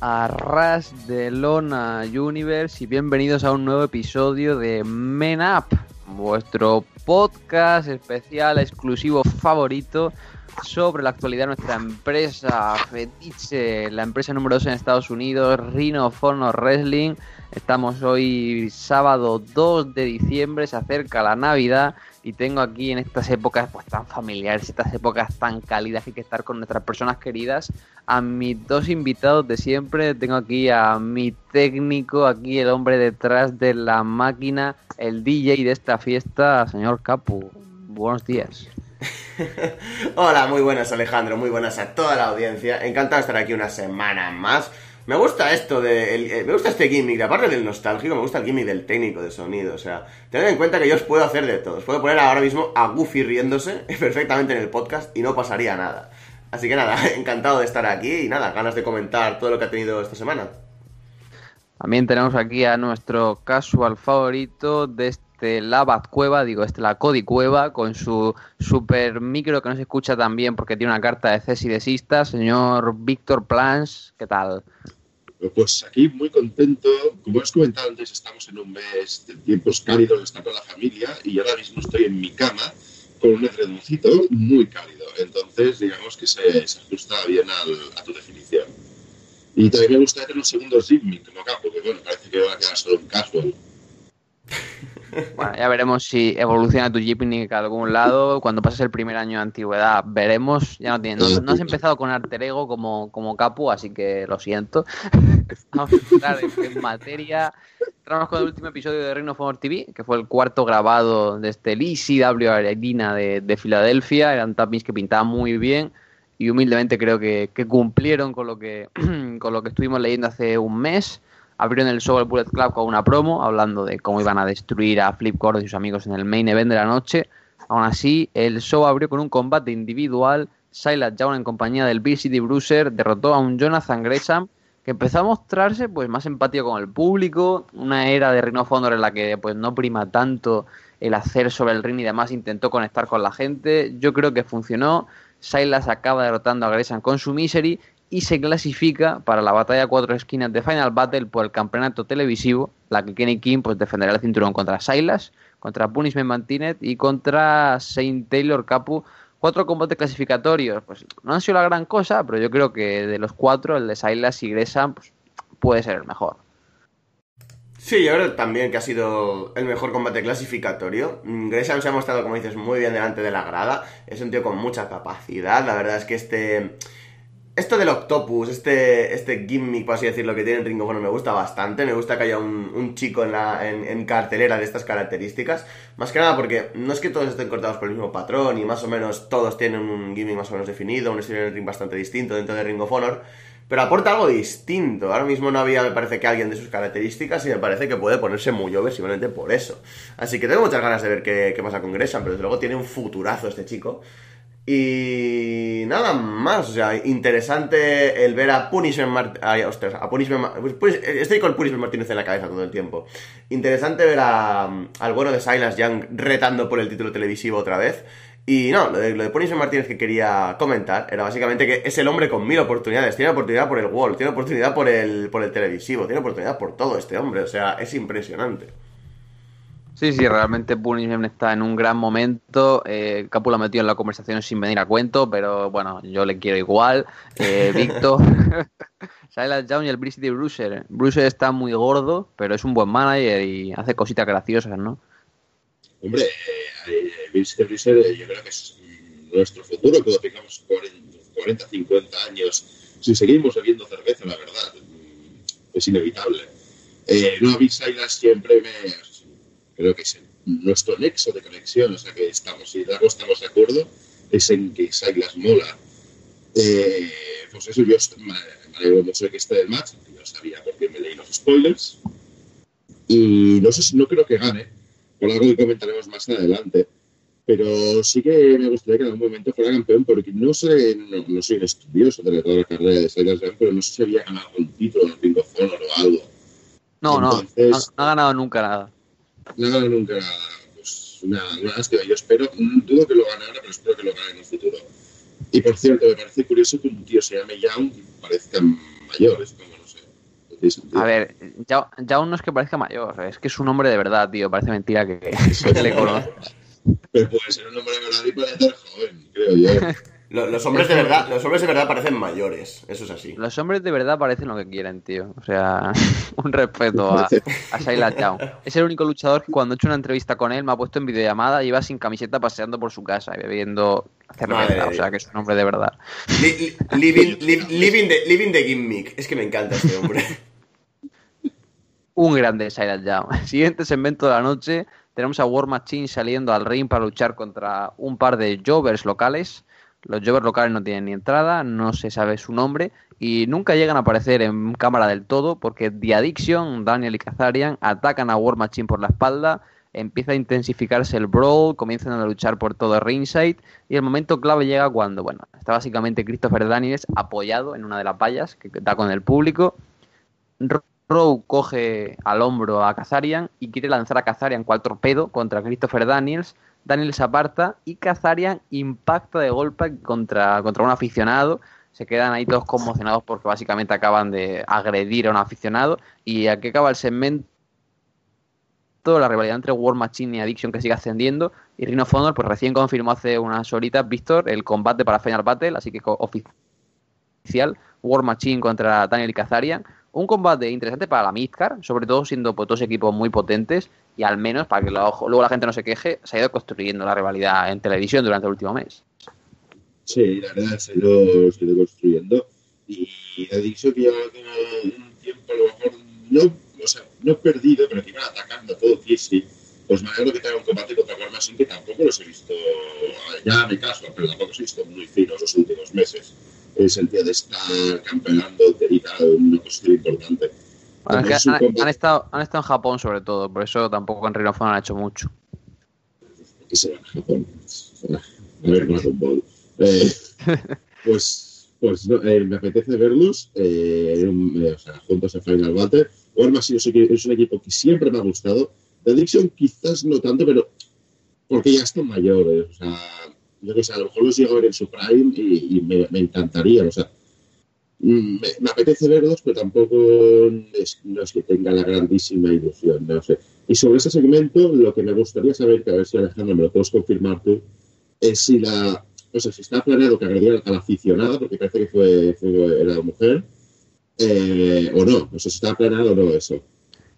Hola, arras de Lona Universe y bienvenidos a un nuevo episodio de Men Up, vuestro podcast especial, exclusivo favorito sobre la actualidad de nuestra empresa Fetiche, la empresa número 2 en Estados Unidos, Rhino Fono Wrestling. Estamos hoy sábado 2 de diciembre, se acerca la Navidad y tengo aquí en estas épocas pues tan familiares, estas épocas tan cálidas que hay que estar con nuestras personas queridas, a mis dos invitados de siempre. Tengo aquí a mi técnico, aquí el hombre detrás de la máquina, el DJ de esta fiesta, señor Capu. Buenos días. Hola, muy buenas Alejandro, muy buenas a toda la audiencia. Encantado de estar aquí una semana más. Me gusta esto de. Eh, me gusta este gimmick, aparte del nostálgico, me gusta el gimmick del técnico de sonido. O sea, tened en cuenta que yo os puedo hacer de todo. Os puedo poner ahora mismo a Goofy riéndose perfectamente en el podcast y no pasaría nada. Así que nada, encantado de estar aquí y nada, ganas de comentar todo lo que ha tenido esta semana. También tenemos aquí a nuestro casual favorito de este la Cueva, digo, este la Cody Cueva, con su super micro que no se escucha tan bien porque tiene una carta de Cesi de señor Víctor Plans, ¿qué tal? Pues aquí muy contento. Como os comentado antes, estamos en un mes de tiempos cálidos, estar con la familia y ahora mismo estoy en mi cama con un edredoncito muy cálido. Entonces, digamos que se, ajusta bien a tu definición. Y también me gustaría tener un segundo Zipmin como acá, porque bueno, parece que va a quedar solo un casual. Bueno, ya veremos si evoluciona tu Jeepney a algún lado. Cuando pases el primer año de antigüedad, veremos. Ya no, tienes, no, has empezado con Alter Ego como, como Capu, así que lo siento. Vamos a entrar en, materia. Entramos con el último episodio de Reino of TV, que fue el cuarto grabado de este ECW Arena de, de Filadelfia. Eran tappings que pintaban muy bien y humildemente creo que, que cumplieron con lo que, con lo que estuvimos leyendo hace un mes abrieron el show del Bullet Club con una promo hablando de cómo iban a destruir a Flip Cord y sus amigos en el main event de la noche. Aún así, el show abrió con un combate individual. Silas Young en compañía del City Bruiser derrotó a un Jonathan Gresham que empezó a mostrarse pues más empático con el público, una era de Rhino Fondor en la que pues no prima tanto el hacer sobre el ring y demás, intentó conectar con la gente. Yo creo que funcionó. Silas acaba derrotando a Gresham con su Misery y se clasifica para la batalla cuatro esquinas de Final Battle por el campeonato televisivo, la que Kenny King pues, defenderá el cinturón contra Silas, contra Punishment Mantinet y contra Saint Taylor Capu. Cuatro combates clasificatorios, pues no han sido la gran cosa, pero yo creo que de los cuatro, el de Silas y Gresham pues, puede ser el mejor. Sí, yo creo también que ha sido el mejor combate clasificatorio. Gresham se ha mostrado, como dices, muy bien delante de la grada. Es un tío con mucha capacidad. La verdad es que este esto del Octopus, este, este gimmick, por así decirlo, que tiene Ringo, bueno, me gusta bastante. Me gusta que haya un, chico en, la, en, cartelera de estas características. Más que nada porque no es que todos estén cortados por el mismo patrón y más o menos todos tienen un gimmick más o menos definido, un estilo de ring bastante distinto dentro de Ring of Honor. Pero aporta algo distinto. Ahora mismo no había, me parece que alguien de sus características y me parece que puede ponerse muy over simplemente por eso. Así que tengo muchas ganas de ver qué, qué pasa con Gresham, pero desde luego tiene un futurazo este chico. Y nada más, o sea, interesante el ver a Punishment Martínez. a Punishment Estoy con Punishment Martínez en la cabeza todo el tiempo. Interesante ver a, al bueno de Silas Young retando por el título televisivo otra vez. Y no, lo de, lo Martínez que quería comentar era básicamente que es el hombre con mil oportunidades. Tiene oportunidad por el wall, tiene oportunidad por el, por el televisivo, tiene oportunidad por todo este hombre. O sea, es impresionante. Sí, sí, realmente Punishment está en un gran momento. Eh, Capu lo metido en la conversación sin venir a cuento, pero bueno, yo le quiero igual. Eh, Víctor, Silas Young y el City Bruiser. Bruiser está muy gordo, pero es un buen manager y hace cositas graciosas, ¿no? Hombre, eh, City Bruiser eh, yo creo que es nuestro futuro, cuando tengamos 40, 50 años. Si seguimos bebiendo cerveza, la verdad, es inevitable. Eh, no, a Silas siempre me creo que es nuestro nexo de conexión, o sea que estamos, si algo estamos de acuerdo, es en que Silas mola. Eh, pues eso, yo me alegro mucho de que esté el match, yo sabía porque me leí los spoilers. Y no sé si no creo que gane, por algo que comentaremos más adelante. Pero sí que me gustaría que en algún momento fuera campeón, porque no sé, no, soy estudioso de toda la carrera de Silas pero no sé si había ganado un título en el Ring of Honor o algo. No, no, no ha ganado nunca nada no nunca pues, una, una lástima. Yo espero, dudo que lo gane ahora, pero espero que lo gane en el futuro. Y por cierto, me parece curioso que un tío se llame Young y parezca mayor, es como, no sé. no. A ver, ya, ya no es que parezca mayor, es que es un nombre de verdad, tío. Parece mentira que, que le conozcas. Pero puede ser un hombre de verdad y parecer joven, creo yo. Lo- Los hombres de verdad, los hombres de verdad parecen mayores, eso es así. Los hombres de verdad parecen lo que quieren, tío. O sea, un respeto a, a Silas Young. Es el único luchador que cuando he hecho una entrevista con él me ha puesto en videollamada y iba sin camiseta paseando por su casa y bebiendo cerveza. de O sea, que es un hombre de verdad. Li- li- living, li- living, the, living the gimmick. Es que me encanta este hombre. Un grande Silas Young. Siguiente segmento de la noche. Tenemos a War Machine saliendo al ring para luchar contra un par de Jovers locales. Los Jovers locales no tienen ni entrada, no se sabe su nombre y nunca llegan a aparecer en cámara del todo porque The Addiction, Daniel y Kazarian atacan a War Machine por la espalda, empieza a intensificarse el brawl, comienzan a luchar por todo ringside y el momento clave llega cuando, bueno, está básicamente Christopher Daniels apoyado en una de las vallas que da con el público. Rowe coge al hombro a Kazarian y quiere lanzar a Kazarian cual torpedo contra Christopher Daniels. Daniels aparta y Kazarian impacta de golpe contra, contra un aficionado. Se quedan ahí todos conmocionados porque básicamente acaban de agredir a un aficionado. Y aquí acaba el segmento. La rivalidad entre War Machine y Addiction que sigue ascendiendo. Y Rhino Honor, pues recién confirmó hace unas horitas, Víctor, el combate para Final Battle. Así que oficial. War Machine contra Daniel y Kazarian. Un combate interesante para la Midcard, sobre todo siendo pues, dos equipos muy potentes y al menos para que luego la gente no se queje, se ha ido construyendo la rivalidad en televisión durante el último mes. Sí, la verdad se ha ido, ha construyendo. Y he dicho que lleva un tiempo, a lo mejor, no, o sea, no perdido, pero que iban atacando a todo Kishi. Pues me alegro que tenga un combate contra War Machine que tampoco los he visto, ya me caso, pero tampoco los he visto muy finos los últimos meses. En el sentido de estar campeonando y tal, una posición importante. Bueno, es que han, han estado, han estado en Japón sobre todo, por eso tampoco en Ring of Honor han hecho mucho. que se va a Japón. A ver, Dragon Ball. Eh, pues pues no, eh, me apetece verlos eh, eh, o sea, juntos a Final Battle. War Machine es, un equi- es un equipo que siempre me ha gustado. The Addiction quizás no tanto, pero porque ya están mayores. O sea, yo que sé, a lo mejor los llego a ver en su prime y, me, encantaría. O sea, mm, me, me apetece verlos, pero tampoco es, que tenga la grandísima ilusión. No sé. Y sobre ese segmento, lo que me gustaría saber, que a ver si Alejandro me lo puedes confirmar tú, es si la. O sea, si está planeado que agredieran a la aficionada, porque parece que fue, fue- era mujer, eh, o no. O sea, si está planeado o no eso.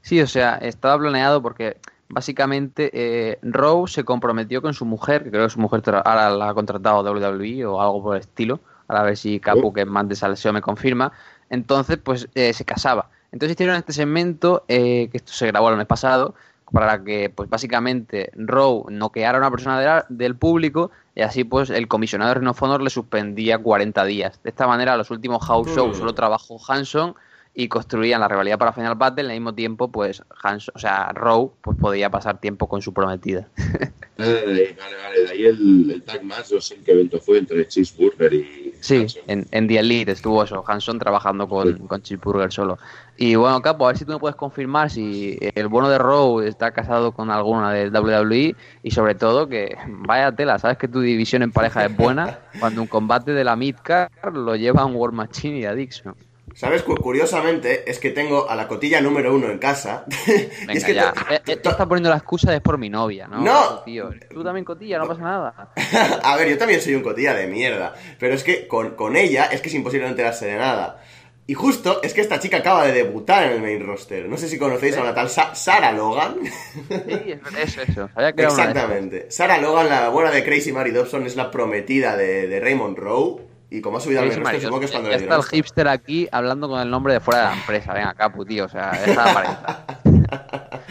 Sí, o sea, estaba planeado porque básicamente eh, Rowe se comprometió con su mujer, que creo que su mujer ahora la ha contratado WWE o algo por el estilo, a ver si Capu, que es más de salseo, me confirma. Entonces, pues eh, se casaba. Entonces hicieron este segmento, eh, que esto se grabó el mes pasado, para que, pues básicamente, Rowe noqueara a una persona de la- del público y así, pues, el comisionado de Honor le suspendía 40 días. De esta manera, los últimos house shows solo trabajó Hanson y construían la rivalidad para Final Battle. Al mismo tiempo, pues, Hanson, o sea, Rowe, pues podía pasar tiempo con su prometida. Vale, vale. De ahí el, el tag match, no sé en qué evento fue, entre Cheeseburger y. Sí, Hanson. en, en The Elite estuvo eso, Hanson trabajando con, Sí. con Cheeseburger solo. Y bueno, Capo, a ver si tú me puedes confirmar si el bueno de Rowe está casado con alguna del WWE y sobre todo que vaya tela, sabes que tu división en pareja es buena cuando un combate de la Midcard lo llevan War Machine y Addiction. ¿Sabes? Cu- Curiosamente, es que tengo a la cotilla número uno en casa. Y Venga, es que ya. te- Eh, eh, tú estás poniendo la excusa es por mi novia, ¿no? No. Tío, tú también cotilla, no pasa nada. A ver, yo también soy un cotilla de mierda. Pero es que con, con ella es que es imposible no enterarse de nada. Y justo es que esta chica acaba de debutar en el main roster. No sé si conocéis a una tal Sa- Sarah Logan. Sí, eso, eso. Una de esas. Exactamente. Sarah Logan, la buena de Crazy Mary Dobson, es la prometida de, de Raymond Rowe. Y como ha subido al main roster, Maridos. supongo que es cuando ya le está el hipster aquí hablando con el nombre de fuera de la empresa. Venga, Capu, tío. O sea, aparentar.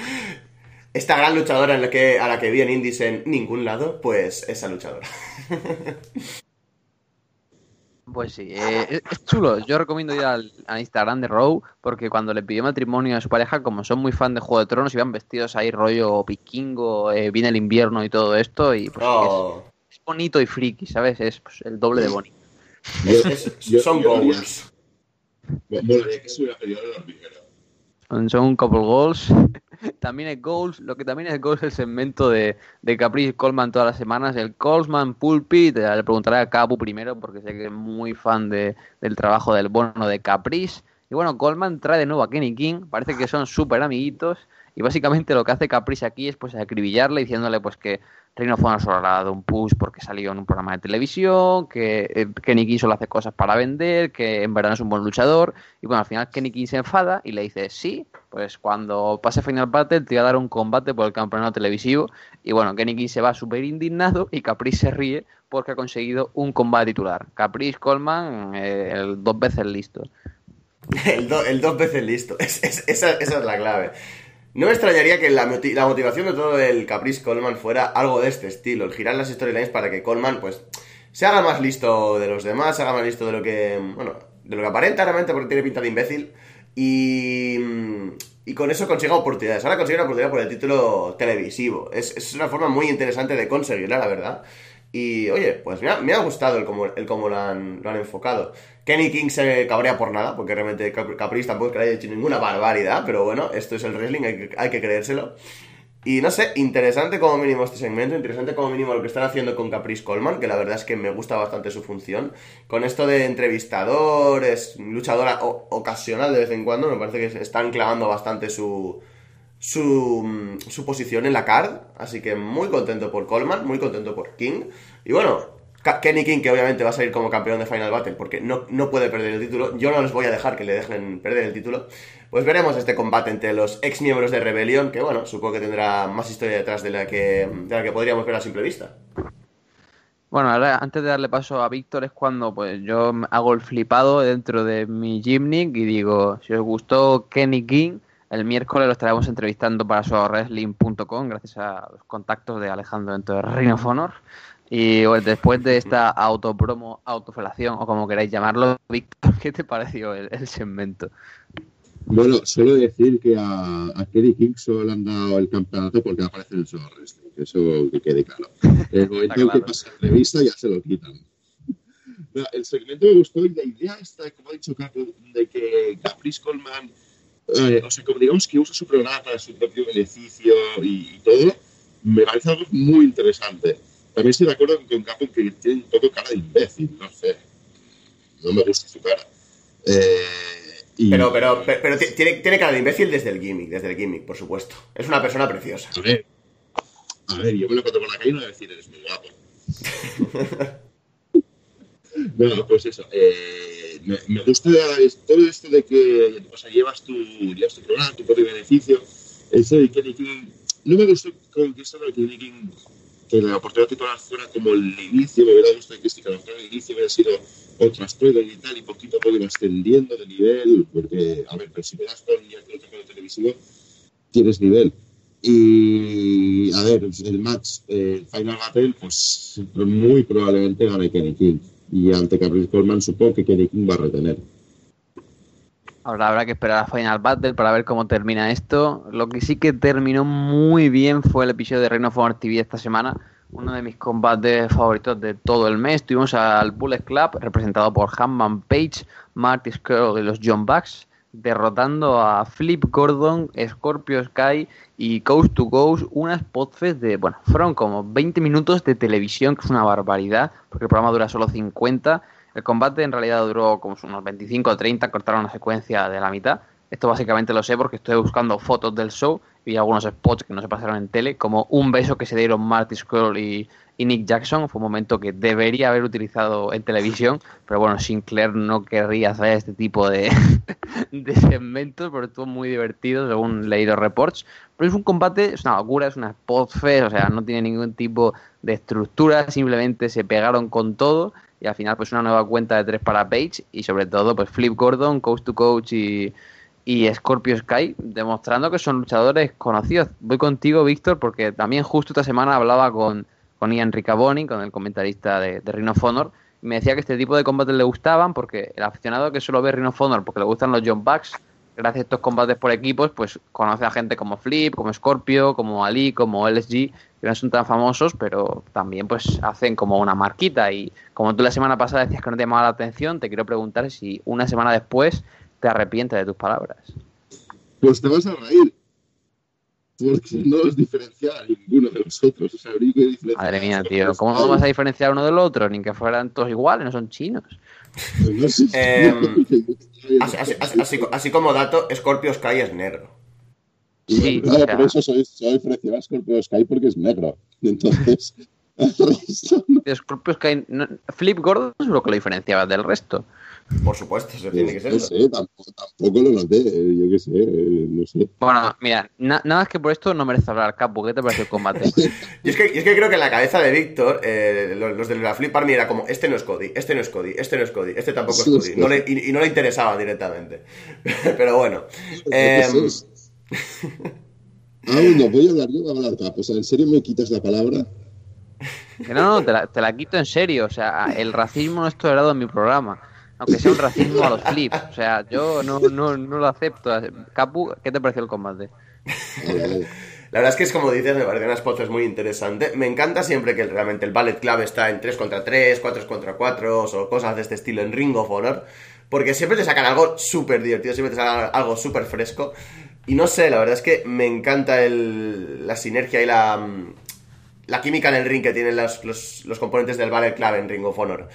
Esta gran luchadora en la que, a la que vi en indies en ningún lado, pues esa luchadora. Pues sí, eh, es, chulo. Yo recomiendo ir al, al Instagram de Row porque cuando le pidió matrimonio a su pareja, como son muy fan de Juego de Tronos, iban vestidos ahí rollo vikingo, eh, viene el invierno y todo esto y pues Oh, es, es bonito y friki, ¿sabes? Es pues, el doble de bonito. Yo- es- yo- son goals. Mo- Molaría que se hubiera pedido el hormiguero. Son, son un couple goals. también es goals. Lo que también es goals es el segmento de, de Caprice Coleman todas las semanas. El Colesman Pulpit. Le preguntaré a Capu primero porque sé que es muy fan de, del trabajo del bono de Caprice. Y bueno, Coleman trae de nuevo a Kenny King. Parece que son súper amiguitos. Y básicamente lo que hace Caprice aquí es pues acribillarle diciéndole pues que Reino Fono solo le ha dado un push porque salió en un programa de televisión, que eh, Kenny King solo hace cosas para vender, que en verdad es un buen luchador. Y bueno, al final Kenny King se enfada y le dice, sí, pues cuando pase Final Battle te voy a dar un combate por el campeonato televisivo. Y bueno, Kenny King se va súper indignado y Caprice se ríe porque ha conseguido un combate titular. Caprice Coleman, eh, dos veces listo. el, el, dos veces listo, esa, esa es la clave. No me extrañaría que la, motivación de todo el Caprice Coleman fuera algo de este estilo, el girar las storylines para que Coleman, pues, se haga más listo de los demás, se haga más listo de lo que, bueno, de lo que aparenta realmente porque tiene pinta de imbécil y, y con eso consiga oportunidades. Ahora consigue una oportunidad por el título televisivo. Es, es una forma muy interesante de conseguirla, la verdad. Y oye, pues me ha, me ha gustado el cómo, el cómo lo, han, lo han enfocado. Kenny King se cabrea por nada, porque realmente Caprice tampoco que haya hecho ninguna barbaridad, pero bueno, esto es el wrestling, hay que, hay que creérselo. Y no sé, interesante como mínimo este segmento, interesante como mínimo lo que están haciendo con Caprice Coleman, que la verdad es que me gusta bastante su función. Con esto de entrevistador, es luchadora ocasional de vez en cuando, me parece que están clavando bastante su, su, su posición en la card. Así que muy contento por Coleman, muy contento por King. Y bueno, Kenny King, que obviamente va a salir como campeón de Final Battle porque no, no puede perder el título. Yo no les voy a dejar que le dejen perder el título. Pues veremos este combate entre los ex miembros de Rebellion, que bueno, supongo que tendrá más historia detrás de la que, de la que podríamos ver a simple vista. Bueno, ahora antes de darle paso a Víctor es cuando pues yo hago el flipado dentro de mi Gymnic y digo, si os gustó Kenny King, el miércoles lo estaremos entrevistando para wrestling.com gracias a los contactos de Alejandro dentro de Reino of Honor. Y después de esta autopromo, autofelación o como queráis llamarlo, Víctor, ¿qué te pareció el, segmento? Bueno, solo decir que a, a Kerry King solo le han dado el campeonato porque aparece en el show wrestling, eso que quede claro. El momento en que pasa la revista ya se lo quitan. el segmento me gustó y la idea está, como ha dicho Capo, de que Caprice Coleman, eh, o sea, como digamos que usa su programa para su propio beneficio y, y todo, me parece algo muy interesante también estoy de acuerdo con Capo que tiene un poco cara de imbécil, no sé. No me gusta su cara. Eh, pero, pero, pero, tiene, tiene, cara de imbécil desde el gimmick, desde el gimmick, por supuesto. Es una persona preciosa. A ver, a ver yo me lo encuentro por la calle y no voy a decir eres muy guapo. bueno, pues eso. Eh, me, me, gusta todo esto de que o sea, llevas, tu, llevas tu programa, tu propio beneficio. Eso de que no me gustó con que esto de que que la oportunidad titular fuera como el inicio, me hubiera gustado que lo mejor el inicio hubiera sido otras pruebas y tal, y poquito a poco iba ascendiendo de nivel, porque, a ver, pero si me das con que lo televisivo, tienes nivel. Y, a ver, el match, el Final Battle, pues muy probablemente gane Kenny King. Y ante Caprice Coleman supongo que Kenny King va a retener. Ahora habrá que esperar a Final Battle para ver cómo termina esto. Lo que sí que terminó muy bien fue el episodio de Reino of TV esta semana. Uno de mis combates favoritos de todo el mes. Tuvimos al Bullet Club, representado por Hanman Page, Marty Skrull y los John Bucks, derrotando a Flip Gordon, Scorpio Sky y Coast to Coast, unas podfest de, bueno, fueron como 20 minutos de televisión, que es una barbaridad, porque el programa dura solo 50 el combate en realidad duró como unos 25 o 30, cortaron una secuencia de la mitad. Esto básicamente lo sé porque estoy buscando fotos del show y algunos spots que no se pasaron en tele, como un beso que se dieron Marty Scroll y, Nick Jackson. Fue un momento que debería haber utilizado en televisión, pero bueno, Sinclair no querría hacer este tipo de, de segmentos, pero estuvo muy divertido según leído reports. Pero es un combate, es una locura, es una spotfest, o sea, no tiene ningún tipo de estructura, simplemente se pegaron con todo y al final pues una nueva cuenta de tres para Page y sobre todo pues Flip Gordon, Coach to Coach y, y Scorpio Sky demostrando que son luchadores conocidos. Voy contigo Víctor porque también justo esta semana hablaba con, con Ian Riccaboni, con el comentarista de, de Rhino Honor y me decía que este tipo de combates le gustaban porque el aficionado que solo ve Rhino Honor porque le gustan los John Bucks gracias a estos combates por equipos, pues conoce a gente como Flip, como Scorpio, como Ali, como LSG, que no son tan famosos, pero también pues hacen como una marquita. Y como tú la semana pasada decías que no te llamaba la atención, te quiero preguntar si una semana después te arrepientes de tus palabras. Pues te vas a reír. porque no os diferencia a ninguno de los otros. O sea, Madre mía, tío. los ¿Cómo no vas a diferenciar uno del otro? Ni que fueran todos iguales, no son chinos. Pues Em, Así, así- así- así- así como dato, Scorpio Sky es negro. Sí, Claro, por eso soy, soy a Scorpio Sky porque es negro. Y entonces, el resto no. Scorpio Sky, no- Flip Gordon seguro que lo diferenciaba del resto. Por supuesto, eso tiene que ser. No sé, tampoco, tampoco lo noté, eh, yo qué sé, eh, no sé. Bueno, mira, na- nada más que por esto no merece hablar, Capu. ¿Qué te pareció el combate? Y es que, y es que creo que en la cabeza de Víctor, eh, los, los de la Flip Army era como, este no es Cody, este no es Cody, este no es Cody, este tampoco es Cody. sí. No le- y, y no le interesaba directamente. Pero bueno. Sé. Ah, no, voy a hablar yo de hablar capo. O sea, ¿en serio me quitas la palabra? Que no, no, te la, te la quito en serio. O sea, el racismo no es tolerado en mi programa. Aunque sea un racismo a los flips. O sea, yo no, lo acepto. Capu, ¿qué te pareció el combate? La verdad es que es como dices, me parece una spot es muy interesante. Me encanta siempre que realmente el Ballet Club está en 3 contra 3, 4 contra 4 o cosas de este estilo en Ring of Honor. Porque siempre te sacan algo súper divertido, siempre te sacan algo súper fresco. Y no sé, la verdad es que me encanta el, la sinergia y la, mm, la química en el ring que tienen los, componentes del Ballet Club en Ring of Honor.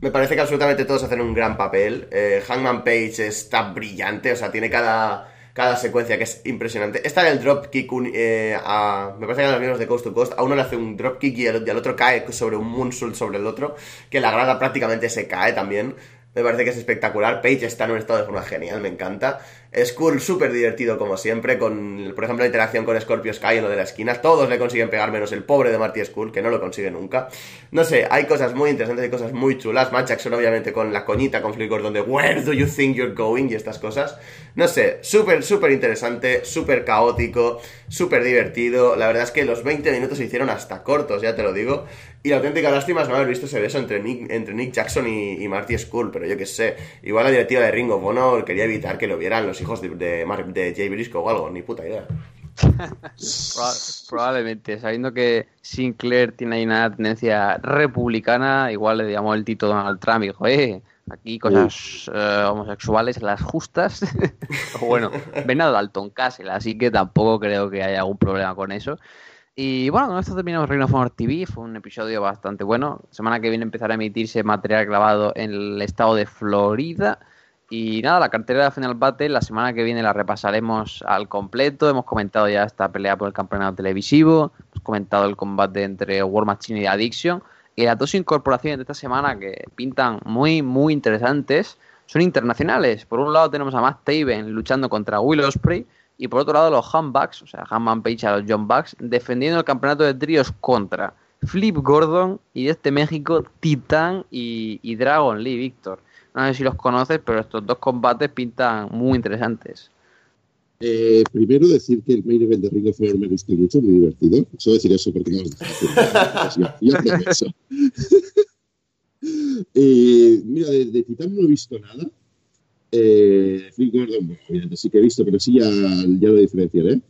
Me parece que absolutamente todos hacen un gran papel. Eh, Hangman Page está brillante, o sea, tiene cada, cada secuencia que es impresionante. Esta del dropkick, eh, a- me parece que a los mismos de Coast to Coast, a uno le hace un dropkick y y al otro cae sobre un moonsault sobre el otro, que la grada prácticamente se cae también. Me parece que es espectacular. Page está en un estado de forma genial, me encanta. Skull súper divertido como siempre, con, por ejemplo, la interacción con Scorpio Sky en lo de la esquina. Todos le consiguen pegar menos el pobre de Marty Skull, que no lo consigue nunca. No sé, hay cosas muy interesantes, hay cosas muy chulas. Matt Jackson, obviamente, con la coñita con Flip Gordon de Where do you think you're going? y estas cosas. No sé, súper, súper interesante, súper caótico, súper divertido. La verdad es que los 20 minutos se hicieron hasta cortos, ya te lo digo. Y la auténtica lástima es no haber visto ese beso entre Nick, entre Nick Jackson y, y Marty Skull, pero yo qué sé. Igual la directiva de Ring of Honor quería evitar que lo vieran los hijos de, de, Mar- de Jay Briscoe o algo, ni puta idea. Proba- probablemente, sabiendo que Sinclair tiene ahí una tendencia republicana, igual le llamó el Tito Donald Trump y dijo, eh, aquí cosas eh, homosexuales, las justas. Bueno, ven a Dalton Castle, así que tampoco creo que haya algún problema con eso. Y bueno, con esto terminamos Reino of Honor TV. Fue un episodio bastante bueno. Semana que viene empezará a emitirse material grabado en el estado de Florida. Y nada, la cartera de Final Battle la semana que viene la repasaremos al completo. Hemos comentado ya esta pelea por el campeonato televisivo. Hemos comentado el combate entre War Machine y Addiction. Y las dos incorporaciones de esta semana que pintan muy, muy interesantes son internacionales. Por un lado tenemos a Matt Taven luchando contra Will Ospreay. Y por otro lado los Handbacks, o sea, Hanman Page a los John Bucks, defendiendo el campeonato de tríos contra Flip Gordon y desde México Titán y, Dragon Lee, Víctor. No sé si los conoces, pero estos dos combates pintan muy interesantes. Eh, primero decir que el main event de Ring of me gustó mucho, muy divertido. Solo decir eso porque no. Yo hacía eso. Eh, mira, de, de Titán no he visto nada. Eh, Gordon, obviamente sí que he visto, pero sí ya, ya lo diferenciaré.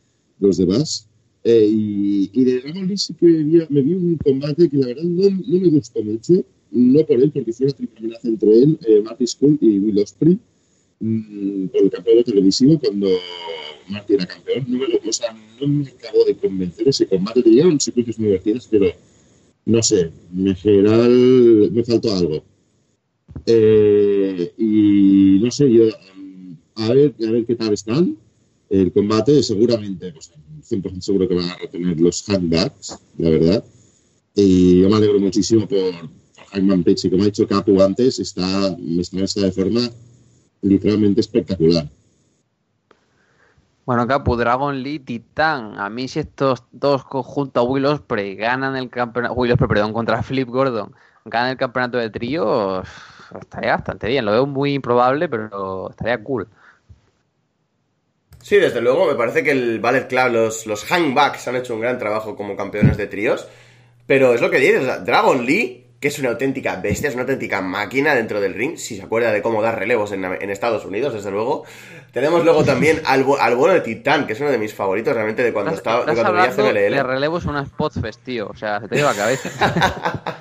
Los demás. Eh, y, y de Dragon Lee sí que me vi, me vi un combate que la verdad no, no me gustó mucho. No por él, porque fue una triple amenaza entre él, eh, Marty Skull y Will Ospreay mm, por el campeonato televisivo cuando Marty era campeón. No me, lo- o sea, no me acabó de convencer ese combate. Tenía unos secuencias muy divertidas, pero no sé, en general me faltó algo. Eh, y no sé, yo mm, a ver, a ver qué tal están. El combate seguramente, pues 100% seguro que van a retener los handbacks, la verdad. Y yo me alegro muchísimo por, Hangman Page, y como ha dicho Capu antes, está, está, está de forma literalmente espectacular. Bueno, Capu, Dragon Lee, Titán. A mí si estos dos conjuntos Will Ospreay ganan el campeonato, Will Ospreay, perdón, contra Flip Gordon, ganan el campeonato de tríos, estaría bastante bien. Lo veo muy improbable, pero estaría cool. Sí, desde luego, me parece que el Ballet Club, los, los Hangbacks han hecho un gran trabajo como campeones de tríos. Pero es lo que dices, Dragon Lee, que es una auténtica bestia, es una auténtica máquina dentro del ring, si se acuerda de cómo dar relevos en, en Estados Unidos, desde luego. Tenemos luego también al, al bueno de Titán, que es uno de mis favoritos realmente de cuando, estaba, de cuando veía hablando de relevos una Spotfest, tío. O sea, se te lleva la cabeza.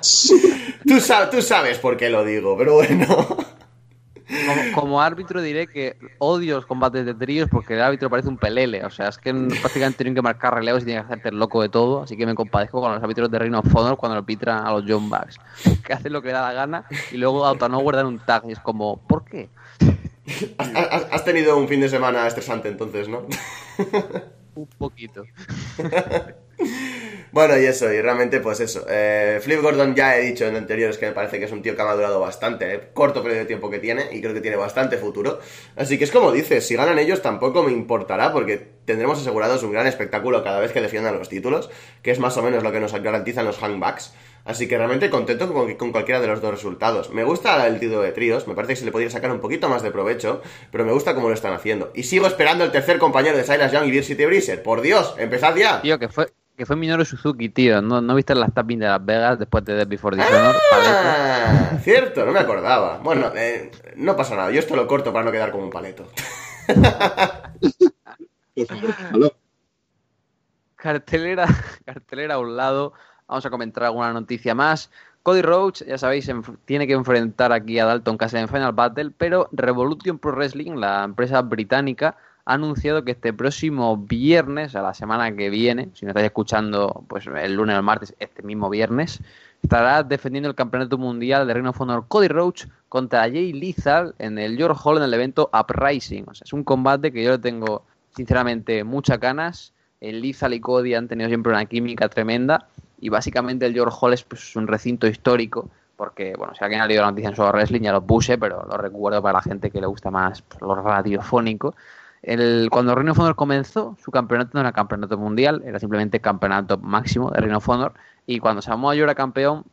Tú, sa- tú sabes por qué lo digo, pero bueno. Como, árbitro diré que odio los combates de tríos porque el árbitro parece un pelele. O sea, es que prácticamente tienen que marcar relevos y tienen que hacerte el loco de todo. Así que me compadezco con los árbitros de Reino of Honor cuando lo pitran a los John Bucks. Que hacen lo que le da la gana y luego auto no guardan un tag. Y es como, ¿por qué? Has, tenido un fin de semana estresante entonces, ¿no? un poquito. Bueno, y eso, y realmente, pues eso. Eh, Flip Gordon ya he dicho en anteriores que me parece que es un tío que ha madurado bastante, eh, corto periodo de tiempo que tiene, y creo que tiene bastante futuro. Así que es como dices, si ganan ellos tampoco me importará, porque tendremos asegurados un gran espectáculo cada vez que defiendan los títulos, que es más o menos lo que nos garantizan los hangbacks. Así que realmente contento con, con, cualquiera de los dos resultados. Me gusta el título de tríos, me parece que se le podría sacar un poquito más de provecho, pero me gusta cómo lo están haciendo. Y sigo esperando el tercer compañero de Silas Young y City Breezer. Por Dios, empezad ya. Tío, que fue, que fue Minoru Suzuki, tío. ¿No, ¿no viste las tapping de Las Vegas después de Death Before Dishonor? Ah, cierto, no me acordaba. Bueno, eh, no pasa nada. Yo esto lo corto para no quedar como un paleto. cartelera, cartelera a un lado. Vamos a comentar alguna noticia más. Cody Rhodes, ya sabéis, tiene que enfrentar aquí a Dalton Castle en Final Battle, pero Revolution Pro Wrestling, la empresa británica, ha anunciado que este próximo viernes, a la semana que viene, si me estáis escuchando pues el lunes o el martes, este mismo viernes, estará defendiendo el campeonato mundial de Reino of Cody Roach contra Jay Lethal en el York Hall en el evento Uprising. O sea, es un combate que yo le tengo sinceramente muchas ganas. El Lethal y Cody han tenido siempre una química tremenda y básicamente el York Hall es pues, un recinto histórico porque, bueno, si alguien ha leído la noticia en su wrestling ya lo puse, pero lo recuerdo para la gente que le gusta más pues, lo radiofónico. El, cuando Reino of Honor comenzó, su campeonato no era campeonato mundial, era simplemente campeonato máximo de Reino of Honor. Y cuando Samoa era campeón,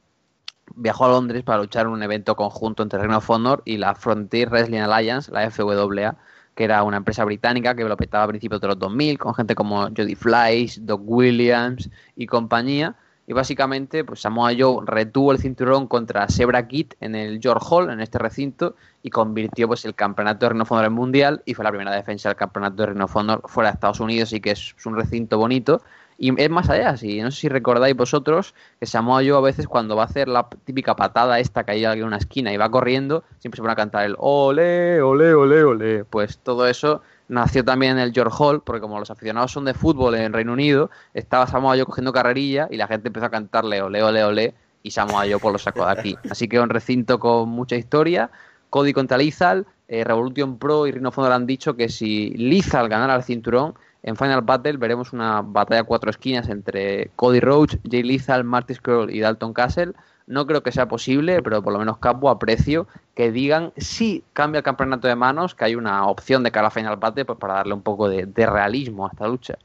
viajó a Londres para luchar en un evento conjunto entre Reino Honor y la Frontier Wrestling Alliance, la FWA, que era una empresa británica que lo petaba a principios de los 2000, con gente como Jody Fleiss, Doc Williams y compañía. Y básicamente, pues Samoa Joe retuvo el cinturón contra Zebra Kid en el George Hall, en este recinto, y convirtió pues el campeonato de Ring of Honor en mundial y fue la primera defensa del campeonato de Ring of Honor fuera de Estados Unidos y que es, un recinto bonito. Y es más allá, si no sé si recordáis vosotros que Samoa Joe a veces cuando va a hacer la típica patada esta que hay en una esquina y va corriendo, siempre se pone a cantar el ole, ole, ole, ole. Pues todo eso nació también el George Hall, porque como los aficionados son de fútbol en Reino Unido, estaba Samoa cogiendo carrerilla y la gente empezó a cantarle ole, ole, ole, y Samoa Joe pues lo sacó de aquí. Así que un recinto con mucha historia. Cody contra Lizal, eh, Revolution Pro y Rhino Fondo han dicho que si Lizal ganara el cinturón, en Final Battle veremos una batalla a cuatro esquinas entre Cody Rhodes, Jay Lizal, Marty Scroll y Dalton Castle no creo que sea posible, pero por lo menos Capo aprecio que digan si cambia el campeonato de manos, que hay una opción de cara a Final Battle pues, para darle un poco de, realismo a esta lucha.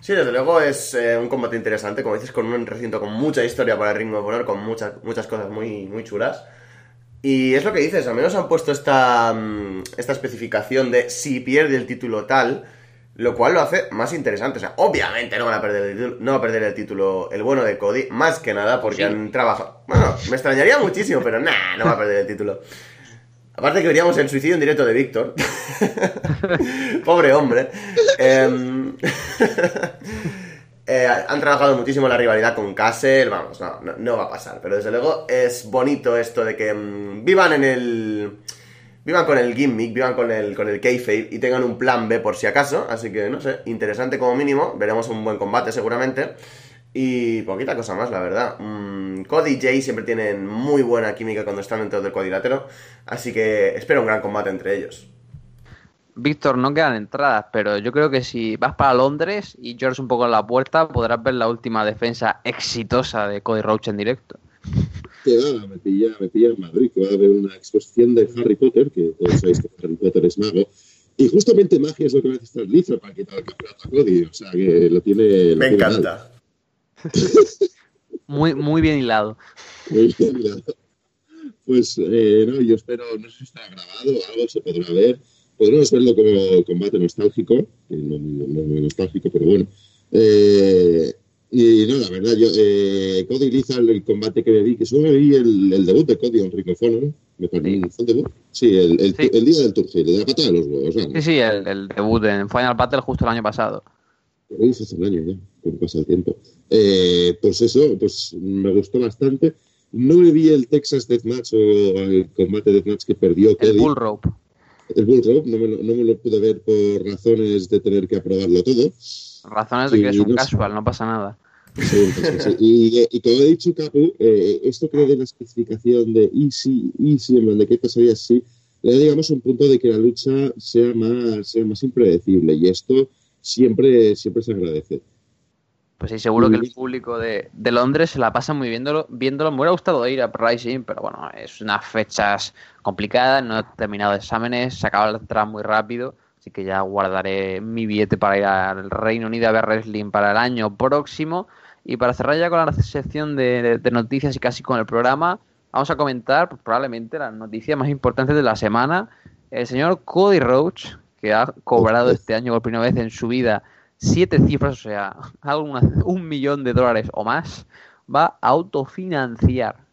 Sí, desde luego es eh, un combate interesante, como dices, con un recinto con mucha historia para el ritmo de poner, con muchas, muchas cosas muy, muy chulas. Y es lo que dices, al menos han puesto esta, mm, esta especificación de si pierde el título tal, lo cual lo hace más interesante. O sea, obviamente no, van a perder el título, no va a perder el título el bueno de Cody, más que nada porque han trabajado. Bueno, me extrañaría muchísimo, pero nah, no va a perder el título. Aparte que veríamos el suicidio en directo de Víctor. Pobre hombre. Em, eh, han trabajado muchísimo la rivalidad con Castle. Vamos, no, no, va a pasar. Pero desde luego es bonito esto de que mm, vivan en el vivan con el gimmick, vivan con el, con el kayfabe y tengan un plan B por si acaso. Así que, no sé, interesante como mínimo. Veremos un buen combate seguramente. Y poquita cosa más, la verdad. Mm, Cody y Jay siempre tienen muy buena química cuando están dentro del cuadrilátero. Así que espero un gran combate entre ellos. Víctor, no quedan entradas, pero yo creo que si vas para Londres y George un poco en la puerta, podrás ver la última defensa exitosa de Cody Roach en directo que va, me pilla, me pilla en Madrid, que va a haber una exposición de Harry Potter, que todos sabéis que Harry Potter es mago, y justamente magia es lo que necesita el Lizard para quitar el campeonato a Cody, o sea que lo tiene... me encanta. muy, muy bien hilado. Muy bien hilado. Pues eh, no, yo espero, no sé si está grabado, algo se podrá ver. Podremos verlo como combate nostálgico, que no, no, no muy nostálgico, pero bueno. Eh, y no, la verdad, yo, eh, Cody Lizal, el combate que me vi, que solo me vi el, el debut de Cody en Ricofono, ¿no? Me parece, ¿fue el debut? Sí, el, el, el día del Turgil, de la patada de los huevos. ¿no? Sí, sí, el, debut en Final Battle justo el año pasado. Pero hizo hace un año ya, como pasa el tiempo. Eh, pues eso, pues me gustó bastante. No me vi el Texas Deathmatch o el combate Deathmatch que perdió Cody. El Bull Rope. El Bull Rope, no me, no me, lo pude ver por razones de tener que aprobarlo todo. Razones de que es un casual, no pasa nada. Sí, sí, y, y, como he dicho, Capu, eh, esto que de la especificación de easy, easy, en de qué pasaría si, le da, digamos, un punto de que la lucha sea más, sea más impredecible y esto siempre, siempre se agradece. Pues sí, seguro que el público de, de, Londres se la pasa muy viéndolo, viéndolo. Me hubiera gustado ir a Rising, pero bueno, es unas fechas complicadas, no he terminado exámenes, se acaba la entrada muy rápido, así que ya guardaré mi billete para ir al Reino Unido a ver wrestling para el año próximo. Y para cerrar ya con la sección de, noticias y casi con el programa, vamos a comentar pues, probablemente las noticias más importantes de la semana. El señor Cody Roach, que ha cobrado este año por primera vez en su vida siete cifras, o sea, un millón de dólares o más, va a autofinanciar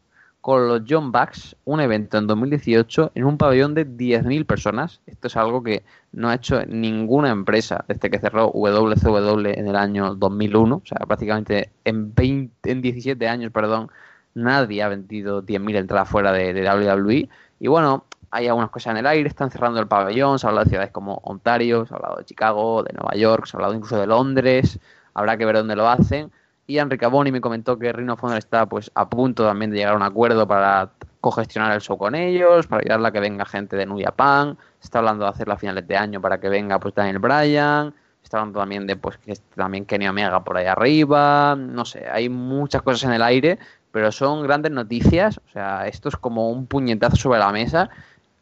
con los John Bucks un evento en 2018 en un pabellón de 10.000 personas. Esto es algo que no ha hecho ninguna empresa desde que cerró WCW en el año 2001. O sea, prácticamente en, 20, en 17 años, perdón, nadie ha vendido 10.000 entradas fuera de, de WWE. Y bueno, hay algunas cosas en el aire, están cerrando el pabellón, se ha hablado de ciudades como Ontario, se ha hablado de Chicago, de Nueva York, se ha hablado incluso de Londres, habrá que ver dónde lo hacen. Y Enrique Boni me comentó que Rino Fonder está pues a punto también de llegar a un acuerdo para cogestionar el show con ellos, para ayudarle a que venga gente de New Japan, se está hablando de hacerla a finales de año para que venga pues Daniel Bryan, está hablando también de pues que también Kenny Omega por ahí arriba, no sé, hay muchas cosas en el aire, pero son grandes noticias, o sea, esto es como un puñetazo sobre la mesa.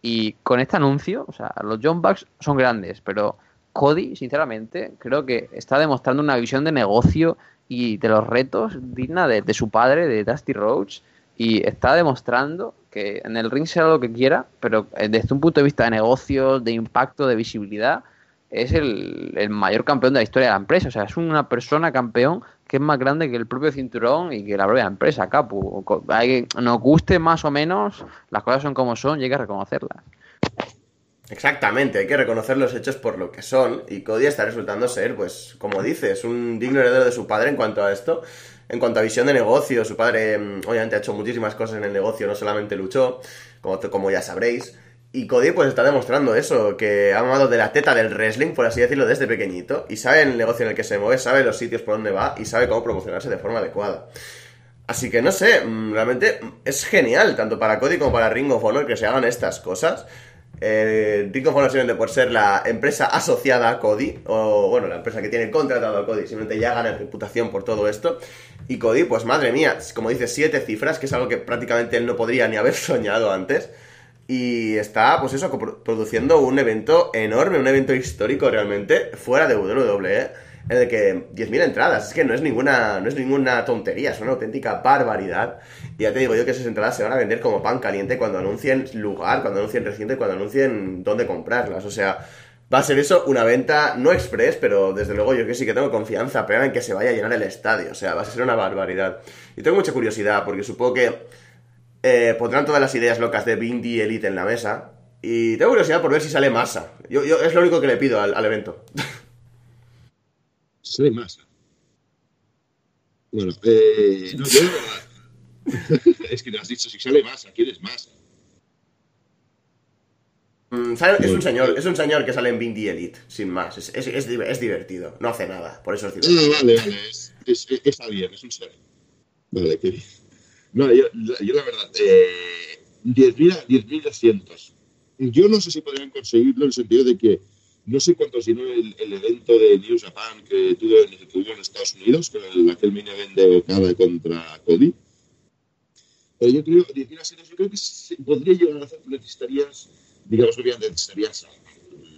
Y con este anuncio, o sea, los John Bucks son grandes, pero Cody, sinceramente, creo que está demostrando una visión de negocio y de los retos digna de, su padre, de Dusty Rhodes, y está demostrando que en el ring será lo que quiera, pero eh, desde un punto de vista de negocio, de impacto, de visibilidad, es el, el mayor campeón de la historia de la empresa. O sea, es una persona campeón que es más grande que el propio cinturón y que la propia empresa, Capu. Hay, nos guste más o menos, las cosas son como son y hay que reconocerlas. Exactamente, hay que reconocer los hechos por lo que son y Cody está resultando ser, pues, como dices, un digno heredero de su padre en cuanto a esto, en cuanto a visión de negocio. Su padre, mm, obviamente, ha hecho muchísimas cosas en el negocio, no solamente luchó, como, como ya sabréis, y Cody pues está demostrando eso, que ha mamado de la teta del wrestling, por así decirlo, desde pequeñito, y sabe el negocio en el que se mueve, sabe los sitios por donde va y sabe cómo promocionarse de forma adecuada. Así que no sé, mm, realmente es genial, tanto para Cody como para Ring of que se hagan estas cosas. Eh, Honor simplemente por ser la empresa asociada a Cody, o bueno, la empresa que tiene contratado a Cody, simplemente ya gana reputación por todo esto. Y Cody, pues madre mía, como dice, siete cifras, que es algo que prácticamente él no podría ni haber soñado antes. Y está, pues eso, produciendo un evento enorme, un evento histórico realmente, fuera de WWE, en el que 10.000 entradas, es que no es ninguna no es ninguna tontería, es una auténtica barbaridad. Y ya te digo yo que esas entradas se van a vender como pan caliente cuando anuncien lugar, cuando anuncien recinto y cuando anuncien dónde comprarlas. O sea, va a ser eso una venta no express, pero desde luego yo que sí que tengo confianza pero en que se vaya a llenar el estadio. O sea, va a ser una barbaridad. Y tengo mucha curiosidad porque supongo que eh, pondrán todas las ideas locas de Bindi Elite en la mesa. Y tengo curiosidad por ver si sale masa. Yo, es lo único que le pido al, evento. Sale masa. Bueno, eh, no, yo, es que no has dicho si sale masa, ¿quieres masa? Mm, es un señor, es un señor que sale en Bindi Elite, sin más. Es, es, es, divertido, no hace nada, por eso es divertido. vale, vale, está bien, es un señor. Vale, qué bien. No, yo, yo la verdad, eh, 10.000 asientos. Yo no sé si podrían conseguirlo en el sentido de que no sé cuánto sino el, el evento de New Japan que tuvo, que en Estados Unidos, con el, aquel mini event de Okada contra Cody. Pero yo creo, 10.000 asientos, yo creo que se podría llegar a hacer, necesitarías, digamos, obviamente necesitarías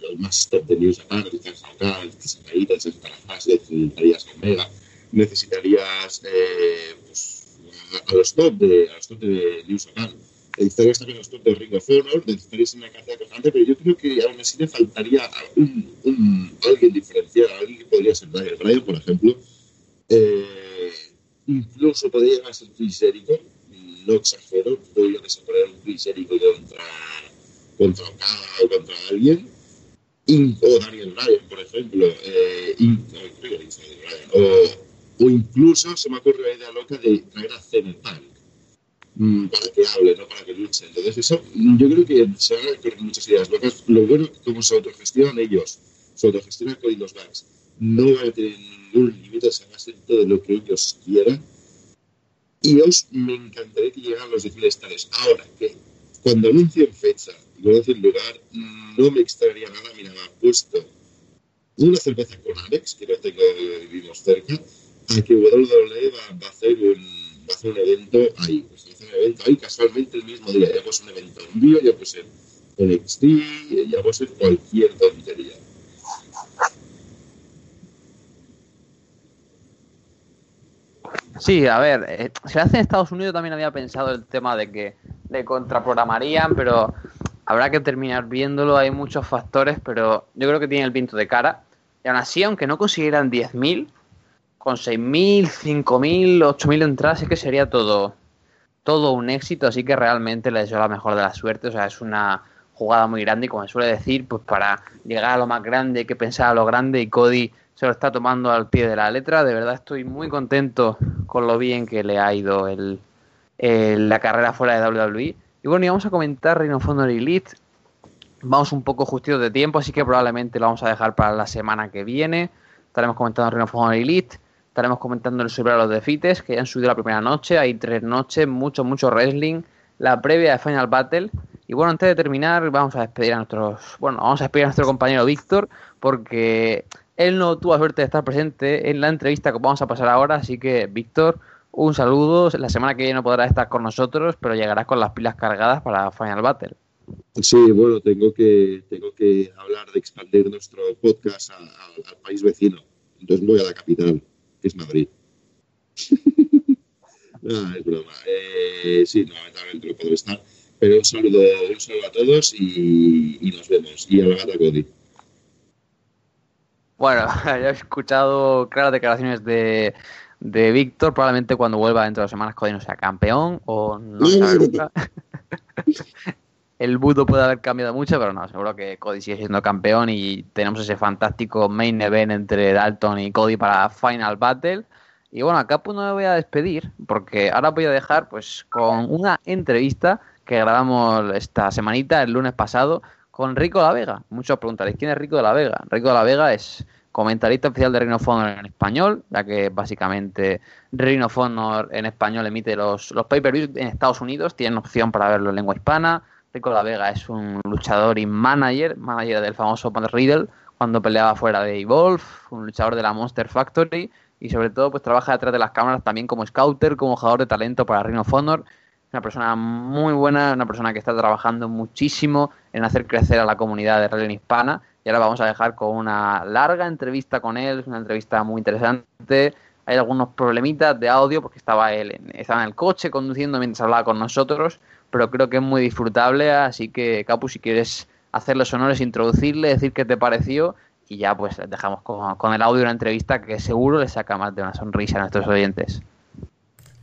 los más top de New Japan, necesitarías a Okada, necesitarías a Naita, necesitarías a a Omega, necesitarías, eh, pues, a, los top de, a los top de New Japan. Necesitarías también los top de Ring of necesitarías una cantidad constante, pero yo creo que aún así le faltaría un, alguien diferencial, alguien que podría ser Daniel Bryan, por ejemplo. Eh, incluso podría llegar a ser Chris Jericho, no exagero, podría desaparecer un Chris Jericho contra, contra Okada o contra alguien. o Daniel Bryan, por ejemplo. Eh, in, no, creo que Bryan, o, o incluso se me ocurre la idea loca de traer a CM Punk. mm, para que hable, no para que luche. Entonces, eso, yo creo que se van a ver muchas ideas locas. Lo bueno, como se autogestionan ellos, se autogestionan con los backs, no van a tener ningún límite, se van a hacer todo lo que ellos quieran. Y os me encantaría que llegaran los deciles tales. Ahora, que cuando anuncien fecha y anuncien lugar, no me extrañaría nada, mira, me ha puesto una cerveza con Alex, que no tengo, vivimos cerca, a que WWE va, va, a hacer un, va a hacer un evento ahí. Pues casualmente el mismo día. Ya pues un evento en vivo, ya pues en NXT, ya pues en cualquier tontería. Sí, a ver, eh, se hace en Estados Unidos también había pensado el tema de que le contraprogramarían, pero habrá que terminar viéndolo, hay muchos factores, pero yo creo que tiene el pinto de cara. Y aún así, aunque no consiguieran 10.000, con 6.000, 5.000, 8.000 entradas, es que sería todo, todo un éxito, así que realmente le deseo la mejor de la suerte, o sea, es una jugada muy grande y como se suele decir, pues para llegar a lo más grande hay que pensar a lo grande. Y Cody se lo está tomando al pie de la letra, de verdad estoy muy contento con lo bien que le ha ido el, la carrera fuera de WWE. Y bueno, y vamos a comentar Reino Honor Elite. Vamos un poco justitos de tiempo, así que probablemente lo vamos a dejar para la semana que viene. Estaremos comentando Reino Honor Elite. Estaremos comentando el sobre los defites, que ya han subido la primera noche. Hay tres noches, mucho, mucho wrestling. La previa de Final Battle. Y bueno, antes de terminar, vamos a despedir a nuestros. Bueno, vamos a despedir a nuestro compañero Víctor, porque él no tuvo suerte de estar presente en la entrevista que vamos a pasar ahora. Así que, Víctor, un saludo. La semana que viene no podrás estar con nosotros, pero llegarás con las pilas cargadas para Final Battle. Sí, bueno, tengo que, tengo que hablar de expandir nuestro podcast al país vecino. Entonces voy a la capital, que es Madrid. no, es broma. Eh, sí, lamentablemente no podré estar. Pero un saludo, un saludo a todos y, y nos vemos. Y a la gata Cody. Bueno, ya he escuchado claras declaraciones de, de Víctor. Probablemente cuando vuelva dentro de dos semanas Cody no sea campeón o no sabe nunca. El budo puede haber cambiado mucho, pero no, seguro que Cody sigue siendo campeón y tenemos ese fantástico main event entre Dalton y Cody para Final Battle. Y bueno, acá pues no me voy a despedir porque ahora voy a dejar pues con una entrevista que grabamos esta semanita, el lunes pasado, con Rico de la Vega. Muchos preguntaréis, ¿quién es Rico de la Vega? Rico de la Vega es comentarista oficial de Reino of Honor en español, ya que básicamente Reino of Honor en español emite los, los pay-per-views en Estados Unidos, tienen opción para verlo en lengua hispana. Rico La Vega es un luchador y manager, manager del famoso Matt Riddle, cuando peleaba fuera de Evolve, un luchador de la Monster Factory y sobre todo pues trabaja detrás de las cámaras también como scouter, como jugador de talento para Reino of Honor. Una persona muy buena, una persona que está trabajando muchísimo en hacer crecer a la comunidad de wrestling hispana y ahora vamos a dejar con una larga entrevista con él, una entrevista muy interesante. Hay algunos problemitas de audio porque estaba él en, estaba en el coche conduciendo mientras hablaba con nosotros, pero creo que es muy disfrutable, así que Capu, si quieres hacer los honores, introducirle, decir qué te pareció y ya pues dejamos con, con el audio una entrevista que seguro le saca más de una sonrisa a nuestros oyentes.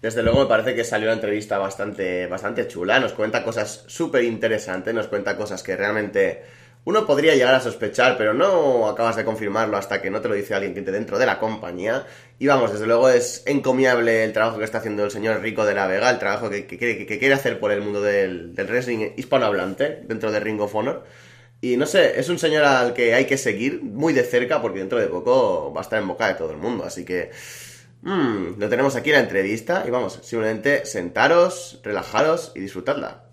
Desde luego me parece que salió una entrevista bastante, bastante chula, nos cuenta cosas súper interesantes, nos cuenta cosas que realmente uno podría llegar a sospechar, pero no acabas de confirmarlo hasta que no te lo dice alguien que esté dentro de la compañía. Y vamos, desde luego es encomiable el trabajo que está haciendo el señor Rico de la Vega, el trabajo que, quiere hacer por el mundo del, del wrestling hispanohablante dentro de Ring of Honor. Y no sé, es un señor al que hay que seguir muy de cerca porque dentro de poco va a estar en boca de todo el mundo. Así que mmm, lo tenemos aquí la entrevista y vamos, simplemente sentaros, relajaros y disfrutadla.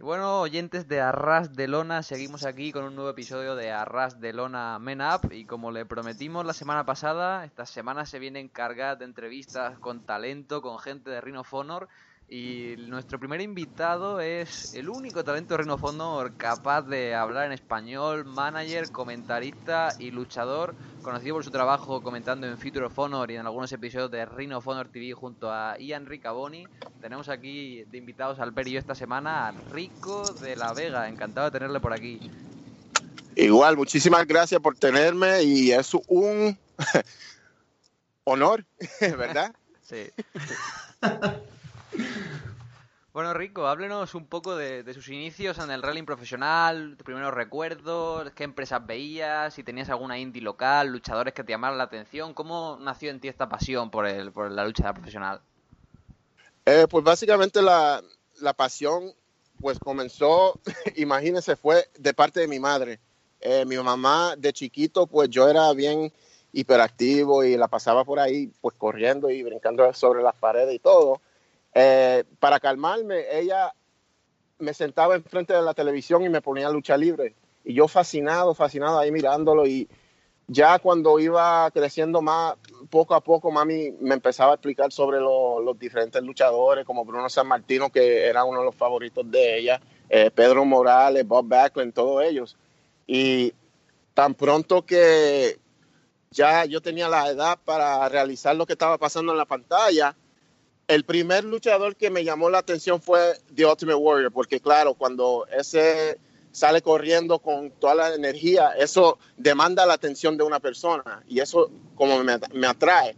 Y bueno, oyentes de Arras de Lona, seguimos aquí con un nuevo episodio de Arras de Lona Men Up. Y como le prometimos la semana pasada, esta semana se vienen cargadas de entrevistas con talento, con gente de Rhino Honor. Y nuestro primer invitado es el único talento de Rhino of Honor capaz de hablar en español, manager, comentarista y luchador, conocido por su trabajo comentando en Future of Honor y en algunos episodios de Rhino of Honor TV junto a Ian Ricaboni. Tenemos aquí de invitados al Perio esta semana a Rico de la Vega. Encantado de tenerle por aquí. Igual, muchísimas gracias por tenerme y es un honor, ¿verdad? Sí. Bueno, Rico, háblenos un poco de, sus inicios en el rally profesional, tus primeros recuerdos, qué empresas veías, si tenías alguna indie local, luchadores que te llamaran la atención. ¿Cómo nació en ti esta pasión por, el, por la lucha profesional? Eh, pues básicamente la, la, pasión pues comenzó, imagínense, fue de parte de mi madre. Eh, mi mamá de chiquito, pues yo era bien hiperactivo y la pasaba por ahí pues corriendo y brincando sobre las paredes y todo. Eh, para calmarme, ella me sentaba enfrente de la televisión y me ponía lucha libre. Y yo fascinado, fascinado ahí mirándolo. Y ya cuando iba creciendo más, poco a poco, mami me empezaba a explicar sobre los diferentes luchadores, como Bruno San Martino, que era uno de los favoritos de ella, eh, Pedro Morales, Bob Backlund, todos ellos. Y tan pronto que ya yo tenía la edad para realizar lo que estaba pasando en la pantalla, el primer luchador que me llamó la atención fue The Ultimate Warrior, porque claro, cuando ese sale corriendo con toda la energía, eso demanda la atención de una persona y eso como me, atrae.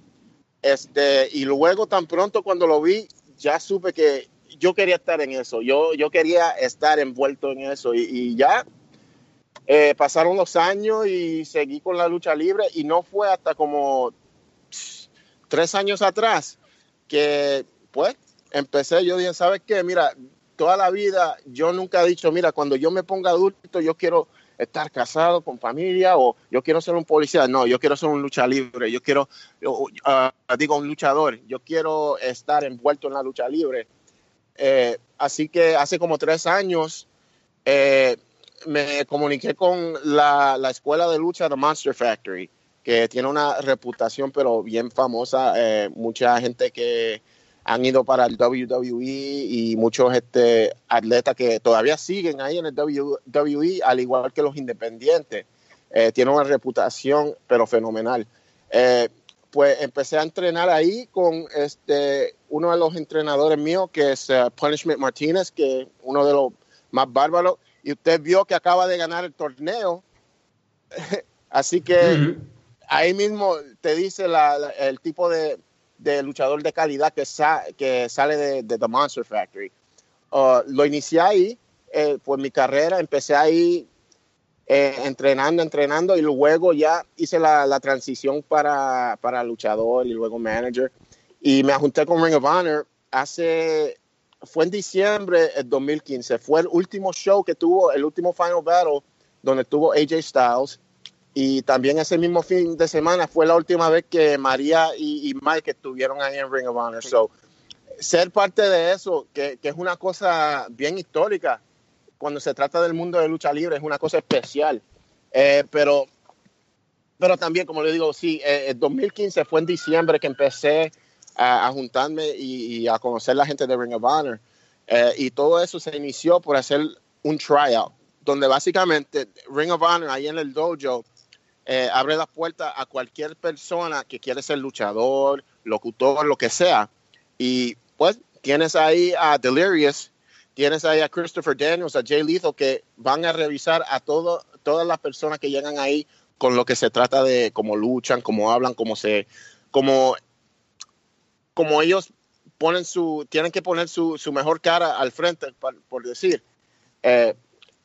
Este, y luego tan pronto cuando lo vi, ya supe que yo quería estar en eso, yo, yo quería estar envuelto en eso y, ya eh, pasaron los años y seguí con la lucha libre y no fue hasta como tres años atrás que pues empecé, yo dije, ¿sabes qué? Mira, toda la vida yo nunca he dicho, mira, cuando yo me ponga adulto, yo quiero estar casado con familia o yo quiero ser un policía. No, yo quiero ser un lucha libre, yo quiero, uh, digo, un luchador, yo quiero estar envuelto en la lucha libre. Eh, así que hace como tres años eh, me comuniqué con la, la, escuela de lucha de Monster Factory que tiene una reputación pero bien famosa. Eh, mucha gente que han ido para el WWE y muchos este, atletas que todavía siguen ahí en el WWE, al igual que los independientes. Eh, tiene una reputación pero fenomenal. Eh, pues empecé a entrenar ahí con este, uno de los entrenadores míos, que es Punishment Martínez, que es uno de los más bárbaros. Y usted vio que acaba de ganar el torneo. Así que ahí mismo te dice el tipo de, luchador de calidad que, que sale de, The Monster Factory. Uh, lo inicié ahí, eh, pues mi carrera, empecé ahí eh, entrenando, entrenando y luego ya hice la, transición para, luchador y luego manager. Y me junté con Ring of Honor hace, fue en diciembre del 2015, fue el último show que tuvo, el último Final Battle, donde tuvo AJ Styles y también ese mismo fin de semana fue la última vez que María y, Mike estuvieron ahí en Ring of Honor. So, ser parte de eso, que, es una cosa bien histórica, cuando se trata del mundo de lucha libre, es una cosa especial. Eh, pero, pero también, como le digo, sí, eh, el 2015 fue en diciembre que empecé a, juntarme y, a conocer la gente de Ring of Honor. Eh, y todo eso se inició por hacer un tryout, donde básicamente Ring of Honor, ahí en el dojo, eh, abre la puerta a cualquier persona que quiere ser luchador, locutor, lo que sea. Y pues tienes ahí a Delirious, tienes ahí a Christopher Daniels, a Jay Lethal, que van a revisar a todo, todas las personas que llegan ahí con lo que se trata de cómo luchan, cómo hablan, cómo se, como, como ellos ponen su, tienen que poner su, su mejor cara al frente, por, decir. Eh,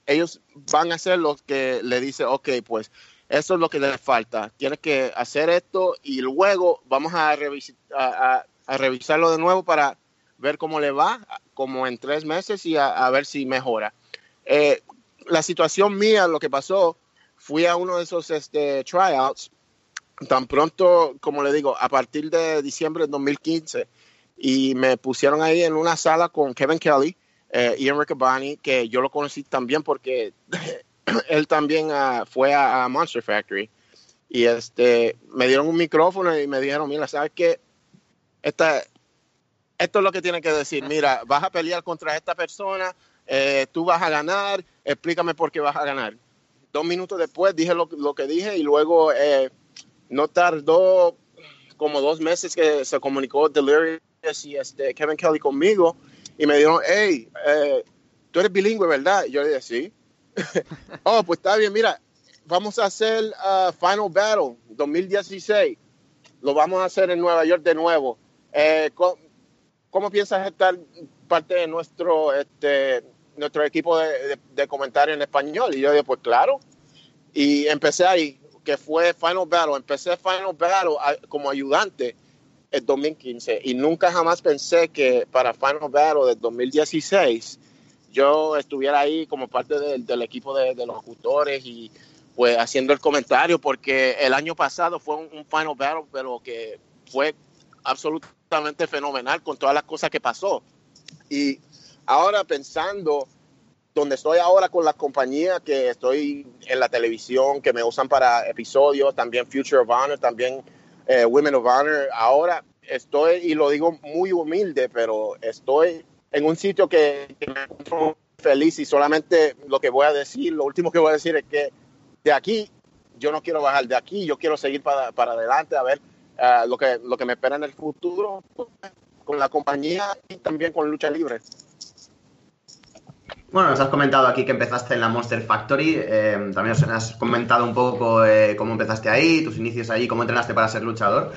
ellos van a hacer lo que le dice, ok, pues eso es lo que le falta. Tienes que hacer esto y luego vamos a, a, revisarlo de nuevo para ver cómo le va, como en tres meses y a, ver si mejora. Eh, la situación mía, lo que pasó, fui a uno de esos este, tryouts, tan pronto, como le digo, a partir de diciembre de 2015, y me pusieron ahí en una sala con Kevin Kelly, eh, Ian Riccaboni, que yo lo conocí también porque él también ah, fue a, Monster Factory y este me dieron un micrófono y me dijeron, mira, ¿sabes qué? Esta, esto es lo que tiene que decir, mira, vas a pelear contra esta persona, eh, tú vas a ganar, explícame por qué vas a ganar. Dos minutos después dije lo, que dije y luego eh, no tardó como dos meses que se comunicó Delirious y este, Kevin Kelly conmigo y me dijeron, hey, eh, tú eres bilingüe, ¿verdad? Y yo le dije, sí. oh, pues está bien, mira, vamos a hacer uh, Final ¿cómo piensas estar parte de nuestro, este, nuestro equipo de, de, comentario en español? Y yo dije, pues claro. Y empecé ahí, que fue Final Battle. Empecé Final Battle como ayudante en 2015 y nunca jamás pensé que para Final Battle de 2016 yo estuviera ahí como parte del equipo de, los locutores y pues haciendo el comentario porque el año pasado fue un, Final Battle pero que fue absolutamente fenomenal con todas las cosas que pasó y ahora pensando donde estoy ahora con la compañía que estoy en la televisión, que me usan para episodios, también Future of Honor, también eh, Women of Honor. Ahora estoy, y lo digo muy humilde, pero estoy en un sitio que, me encuentro feliz y solamente lo que voy a decir, lo último que voy a decir es que de aquí yo no quiero bajar de aquí, yo quiero seguir para, para adelante a ver uh, lo, que, lo que me espera en el futuro con la compañía y también con lucha libre. Bueno, nos has comentado aquí que empezaste en la Monster Factory. Eh, también nos has comentado un poco eh, cómo empezaste ahí, tus inicios allí, cómo entrenaste para ser luchador.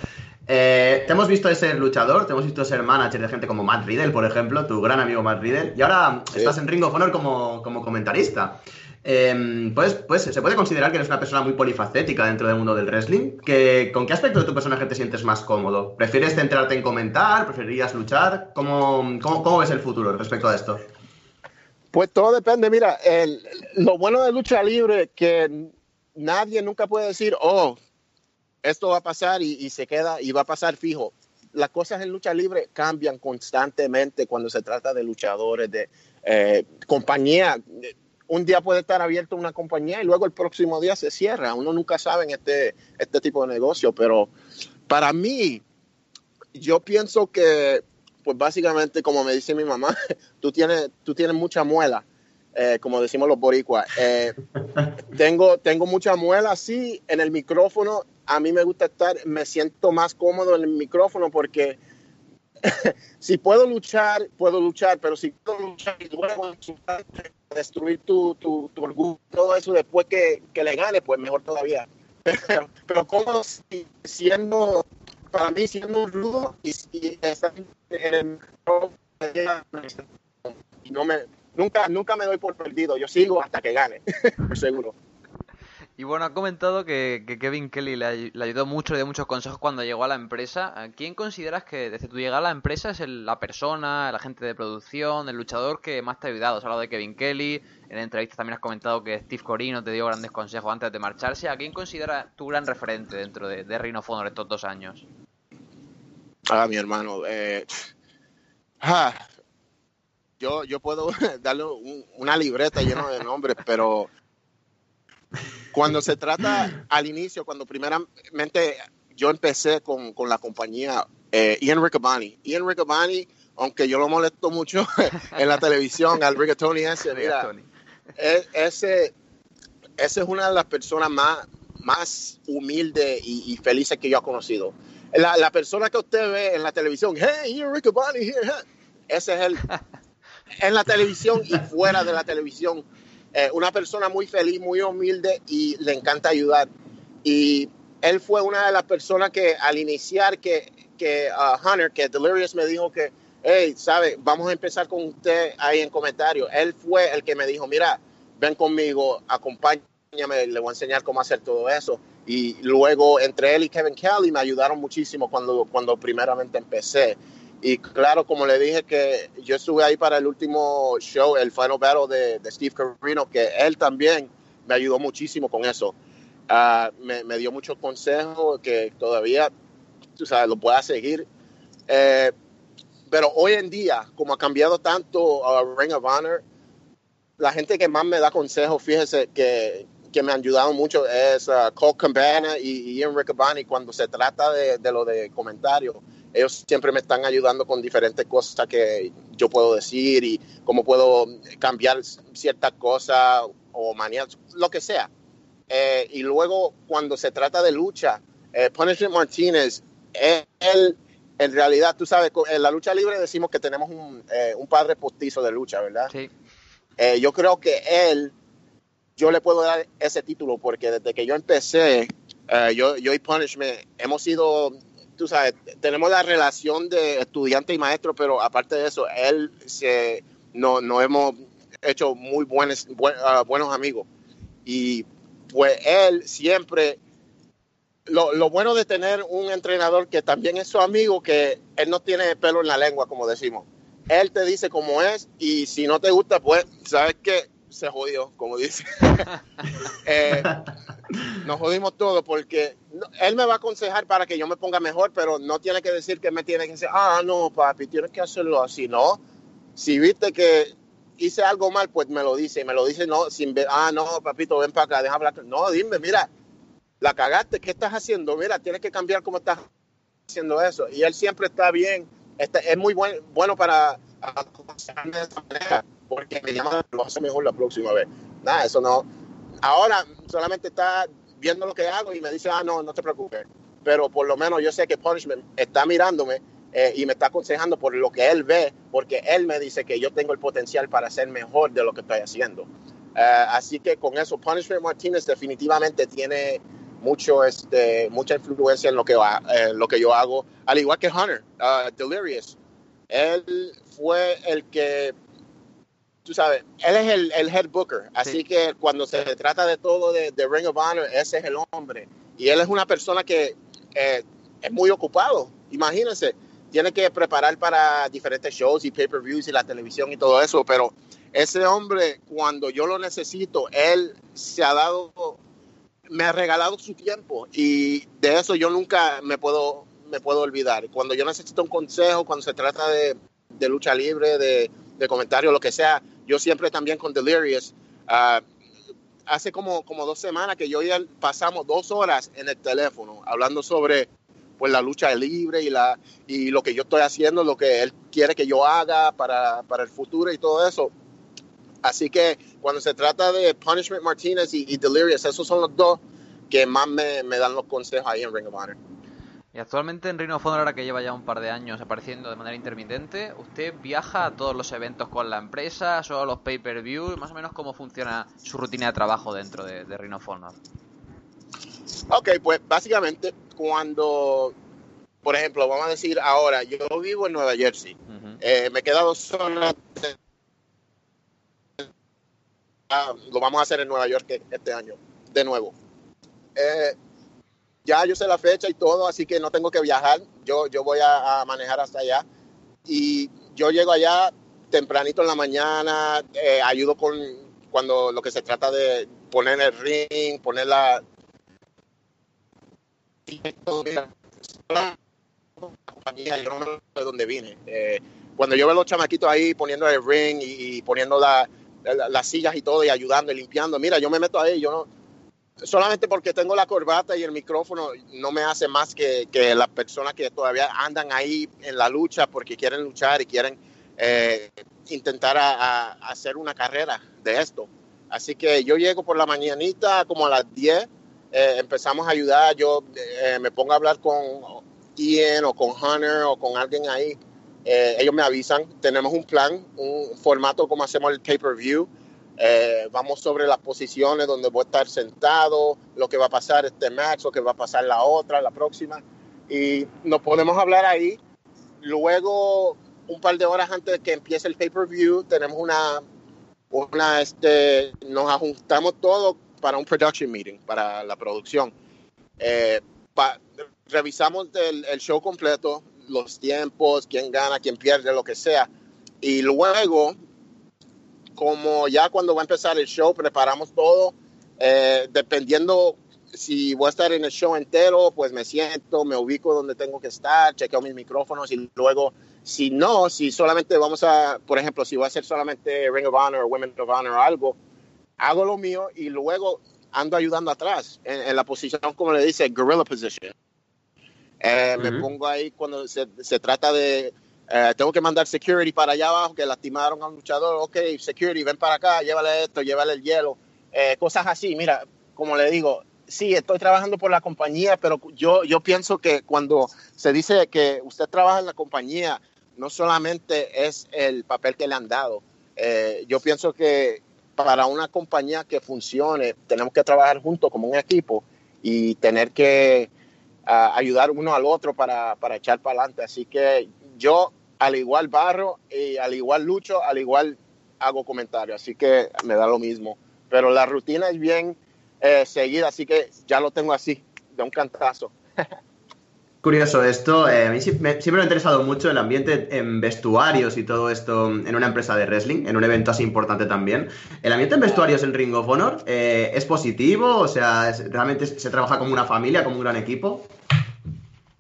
Eh, te hemos visto ser luchador, te hemos visto ser manager de gente como Matt Riddle, por ejemplo, tu gran amigo Matt Riddle, y ahora estás en Ring of Honor como, como comentarista. pues, pues se puede considerar que eres una persona muy polifacética dentro del mundo del wrestling. Que, ¿Con qué aspecto de tu personaje te sientes más cómodo? ¿Prefieres centrarte en comentar? ¿Preferirías luchar? ¿Cómo, cómo, cómo ves el futuro respecto a esto? Pues todo depende. Mira, el, lo bueno de lucha libre que nadie nunca puede decir, oh, esto va a pasar y, se queda y va a pasar fijo. Las cosas en lucha libre cambian constantemente cuando se trata de luchadores, de eh, compañía. Un día puede estar abierto una compañía y luego el próximo día se cierra. Uno nunca sabe en este, este tipo de negocio, pero para mí, yo pienso que pues básicamente, como me dice mi mamá, tú tienes, tú tienes mucha muela, eh, como decimos los boricuas. Eh, tengo, tengo mucha muela, sí, en el micrófono. A mí me gusta estar, me siento más cómodo en el micrófono porque si puedo luchar, puedo luchar, pero si puedo luchar y luego destruir tu, tu, tu, orgullo, todo eso después que, que, le gane, pues mejor todavía. Pero, pero como siendo para mí siendo un rudo y, y en el no me nunca nunca me doy por perdido yo sigo hasta que gane seguro y bueno, ha comentado que, Kevin Kelly le, ayudó mucho, le dio muchos consejos cuando llegó a la empresa. ¿Quién consideras que desde tu llegada a la empresa es la persona, el agente de producción, el luchador que más te ha ayudado? Has hablado de Kevin Kelly, en entrevistas también has comentado que Steve Corino te dio grandes consejos antes de marcharse. ¿A quién consideras tu gran referente dentro de, de Rhino Honor estos dos años? Ah, mi hermano. Eh, yo, yo puedo darle una libreta llena de nombres, pero cuando se trata al inicio, cuando primeramente yo empecé con, con la compañía eh, Ian Riccaboni. Ian Riccaboni, aunque yo lo molesto mucho en la televisión, al Rigatoni ese, mira, e, ese, ese es una de las personas más, más humildes y, y felices que yo he conocido la, la, persona que usted ve en la televisión, hey, Ricky Bonnie here, ese es él. en la televisión y fuera de la televisión. Eh, una persona muy feliz, muy humilde y le encanta ayudar. Y él fue una de las personas que al iniciar que, que uh, Hunter, que Delirious me dijo que, hey, sabe, vamos a empezar con usted ahí en comentarios. Él fue el que me dijo, mira, ven conmigo, acompáñame, le voy a enseñar cómo hacer todo eso. Y luego entre él y Kevin Kelly me ayudaron muchísimo cuando, cuando primeramente empecé. Y claro, como le dije que yo estuve ahí para el último show, el Final Battle de, Steve Carino, que él también me ayudó muchísimo con eso. Uh, me, dio muchos consejos que todavía, tú sabes, lo pueda seguir. Eh, pero hoy en día, como ha cambiado tanto uh, Ring of Honor, la gente que más me da consejos, fíjese que que me han ayudado mucho es uh, Cole Campana y, Ian Riccaboni cuando se trata de, lo de comentarios. Ellos siempre me están ayudando con diferentes cosas que yo puedo decir y cómo puedo cambiar ciertas cosas o manías, lo que sea. Eh, y luego cuando se trata de lucha, eh, Punishment Martínez, él, en realidad, tú sabes, en la lucha libre decimos que tenemos un, eh, un padre postizo de lucha, ¿verdad? Sí. Eh, yo creo que él yo le puedo dar ese título porque desde que yo empecé, uh, yo, yo y Punishment hemos sido, tú sabes, tenemos la relación de estudiante y maestro, pero aparte de eso, él se, no, no hemos hecho muy buenos, ah, buenos amigos. Y pues él siempre, lo, lo, bueno de tener un entrenador que también es su amigo, que él no tiene pelo en la lengua, como decimos. Él te dice cómo es y si no te gusta, pues, ¿sabes qué? Se jodió, como dice. eh, nos jodimos todo porque él me va a aconsejar para que yo me ponga mejor, pero no tiene que decir que me tiene que decir, ah, no, papi, tienes que hacerlo así, no. Si viste que hice algo mal, pues me lo dice, y me lo dice, no, sin ver, ah, no, papito, ven para acá, deja hablar. No, dime, mira, la cagaste, ¿qué estás haciendo? Mira, tienes que cambiar cómo estás haciendo eso. Y él siempre está bien, este, es muy buen, bueno para aconsejarme de esa manera, porque me llama, lo hace mejor la próxima vez. Nada, eso no Ahora solamente está viendo lo que hago y me dice, ah, no, no te preocupes. Pero por lo menos yo sé que Punishment está mirándome eh, y me está aconsejando por lo que él ve, porque él me dice que yo tengo el potencial para ser mejor de lo que estoy haciendo. Eh, así que con eso, Punishment Martínez definitivamente tiene mucho, este, mucha influencia en lo, que, eh, lo que yo hago, al igual que Hunter, uh, Delirious. Él fue el que tú sabes, él es el, el head booker, así que cuando se trata de todo de, de, Ring of Honor, ese es el hombre. Y él es una persona que eh, es muy ocupado, imagínense, tiene que preparar para diferentes shows y pay-per-views y la televisión y todo eso, pero ese hombre, cuando yo lo necesito, él se ha dado, me ha regalado su tiempo y de eso yo nunca me puedo, me puedo olvidar. Cuando yo necesito un consejo, cuando se trata de, de lucha libre, de, de comentarios, lo que sea, yo siempre también con Delirious, uh, hace como, como dos semanas que yo ya pasamos dos horas en el teléfono hablando sobre pues la lucha libre y, la, y lo que yo estoy haciendo, lo que él quiere que yo haga para, para el futuro y todo eso. Así que cuando se trata de Punishment Martinez y, y Delirious, esos son los dos que más me, me dan los consejos ahí en Ring of Honor. Y actualmente en Reino of Honor, ahora que lleva ya un par de años apareciendo de manera intermitente, ¿usted viaja a todos los eventos con la empresa, solo los pay-per-view? Más o menos cómo funciona su rutina de trabajo dentro de, de Reino of Honor. Ok, pues básicamente cuando, por ejemplo, vamos a decir ahora, yo vivo en Nueva Jersey, uh -huh. eh, me he quedado sola. Ah, lo vamos a hacer en Nueva York este año, de nuevo. Eh, ya yo sé la fecha y todo, así que no tengo que viajar. Yo, yo voy a, a manejar hasta allá. Y yo llego allá tempranito en la mañana, eh, ayudo con cuando lo que se trata de poner el ring, poner la... yo no de dónde vine. Eh, cuando yo veo a los chamaquitos ahí poniendo el ring y, y poniendo la, la, las sillas y todo y ayudando y limpiando, mira, yo me meto ahí, yo no, solamente porque tengo la corbata y el micrófono no me hace más que, que las personas que todavía andan ahí en la lucha porque quieren luchar y quieren eh, intentar hacer una carrera de esto. Así que yo llego por la mañanita como a las 10, eh, empezamos a ayudar, yo eh, me pongo a hablar con Ian o con Hunter o con alguien ahí. Ellos me avisan, tenemos un plan, un formato como hacemos el pay-per-view. Eh, vamos sobre las posiciones donde voy a estar sentado, lo que va a pasar este match, lo que va a pasar la otra, la próxima. Y nos podemos hablar ahí. Luego, un par de horas antes de que empiece el pay-per-view, tenemos una, una este, nos ajustamos todo para un production meeting, para la producción. Eh, pa, revisamos el, el show completo, los tiempos, quién gana, quién pierde, lo que sea. Y luego como ya cuando va a empezar el show, preparamos todo, eh, dependiendo si voy a estar en el show entero, pues me siento, me ubico donde tengo que estar, chequeo mis micrófonos y luego, si no, si solamente vamos a, por ejemplo, si voy a hacer solamente Ring of Honor o Women of Honor o algo, hago lo mío y luego ando ayudando atrás, en, en la posición, como le dice, gorilla position. Eh, uh -huh. Me pongo ahí cuando se, se trata de eh, tengo que mandar security para allá abajo, que lastimaron a un luchador, ok, security, ven para acá, llévale esto, llévale el hielo, eh, cosas así. Mira, como le digo, sí, estoy trabajando por la compañía, pero yo, yo pienso que cuando se dice que usted trabaja en la compañía, no solamente es el papel que le han dado. Eh, yo pienso que para una compañía que funcione, tenemos que trabajar juntos como un equipo y tener que ayudar uno al otro para, para echar para adelante. Así que yo, al igual barro y al igual lucho, al igual hago comentarios, así que me da lo mismo. Pero la rutina es bien eh, seguida, así que ya lo tengo así, de un cantazo. Curioso esto, eh, a mí siempre me ha interesado mucho el ambiente en vestuarios y todo esto en una empresa de wrestling, en un evento así importante también. ¿El ambiente en vestuarios en Ring of Honor eh, es positivo? O sea, ¿realmente se trabaja como una familia, como un gran equipo?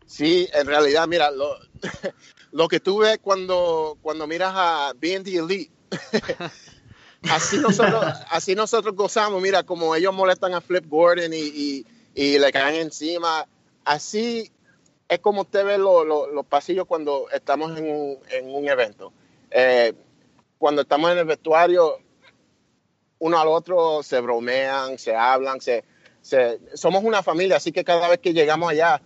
Sí, en realidad, mira, lo, lo que tú ves cuando, cuando miras a BND Elite, así, nosotros, así nosotros gozamos, mira, como ellos molestan a Flip Gordon y, y, le caen encima, así es como usted ve los pasillos cuando estamos en un, en un evento. Eh, cuando estamos en el vestuario, uno al otro se bromean, se hablan, se, se, somos una familia, así que cada vez que llegamos allá,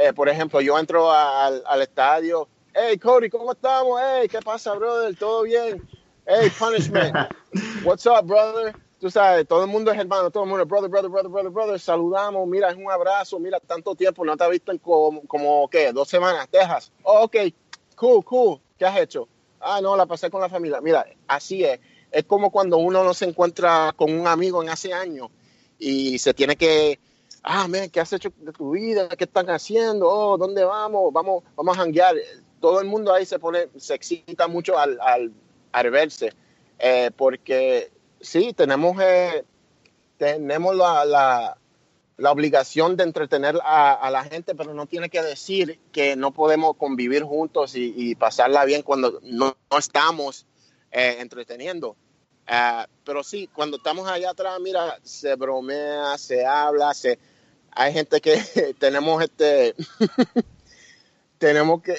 eh, por ejemplo, yo entro al, al, estadio, hey Cody, ¿cómo estamos? Hey, ¿qué pasa, brother? ¿Todo bien? Hey, Punishment, what's up, brother? Tú sabes, todo el mundo es hermano, todo el mundo es brother, brother, brother, brother, brother. Saludamos, mira, es un abrazo, mira, tanto tiempo, no te has visto en como, como ¿qué? Dos semanas, Texas. Oh, ok, cool, cool. ¿Qué has hecho? Ah, no, la pasé con la familia. Mira, así es. Es como cuando uno no se encuentra con un amigo en hace años y se tiene que ah, man, ¿qué has hecho de tu vida? ¿Qué están haciendo? Oh, ¿dónde vamos? Vamos, vamos a janguear. Todo el mundo ahí se pone, se excita mucho al, al, verse, eh, porque sí, tenemos, eh, tenemos la, la, obligación de entretener a, a, la gente, pero no tiene que decir que no podemos convivir juntos y, pasarla bien cuando no, no estamos eh, entreteniendo. Uh, pero sí, cuando estamos allá atrás, mira, se bromea, se habla, se, hay gente que tenemos este, tenemos que,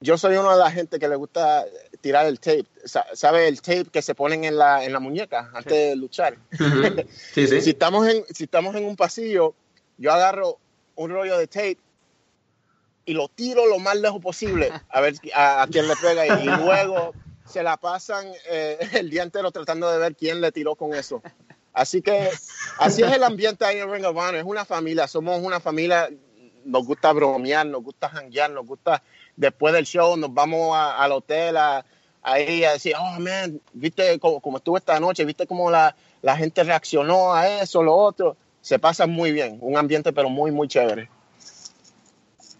yo soy una de las gente que le gusta tirar el tape, ¿sabe el tape que se ponen en la, en la muñeca antes de luchar? sí, sí. Si estamos, en, si estamos en un pasillo, yo agarro un rollo de tape y lo tiro lo más lejos posible a ver a, a quién le pega y, luego se la pasan eh, el día entero tratando de ver quién le tiró con eso. Así que así es el ambiente ahí en Ring of Honor. Es una familia, somos una familia, nos gusta bromear, nos gusta janguear, nos gusta después del show, nos vamos al hotel a, ahí a decir, oh man, viste cómo, estuvo esta noche, viste cómo la, la gente reaccionó a eso, lo otro. Se pasa muy bien, un ambiente pero muy, muy chévere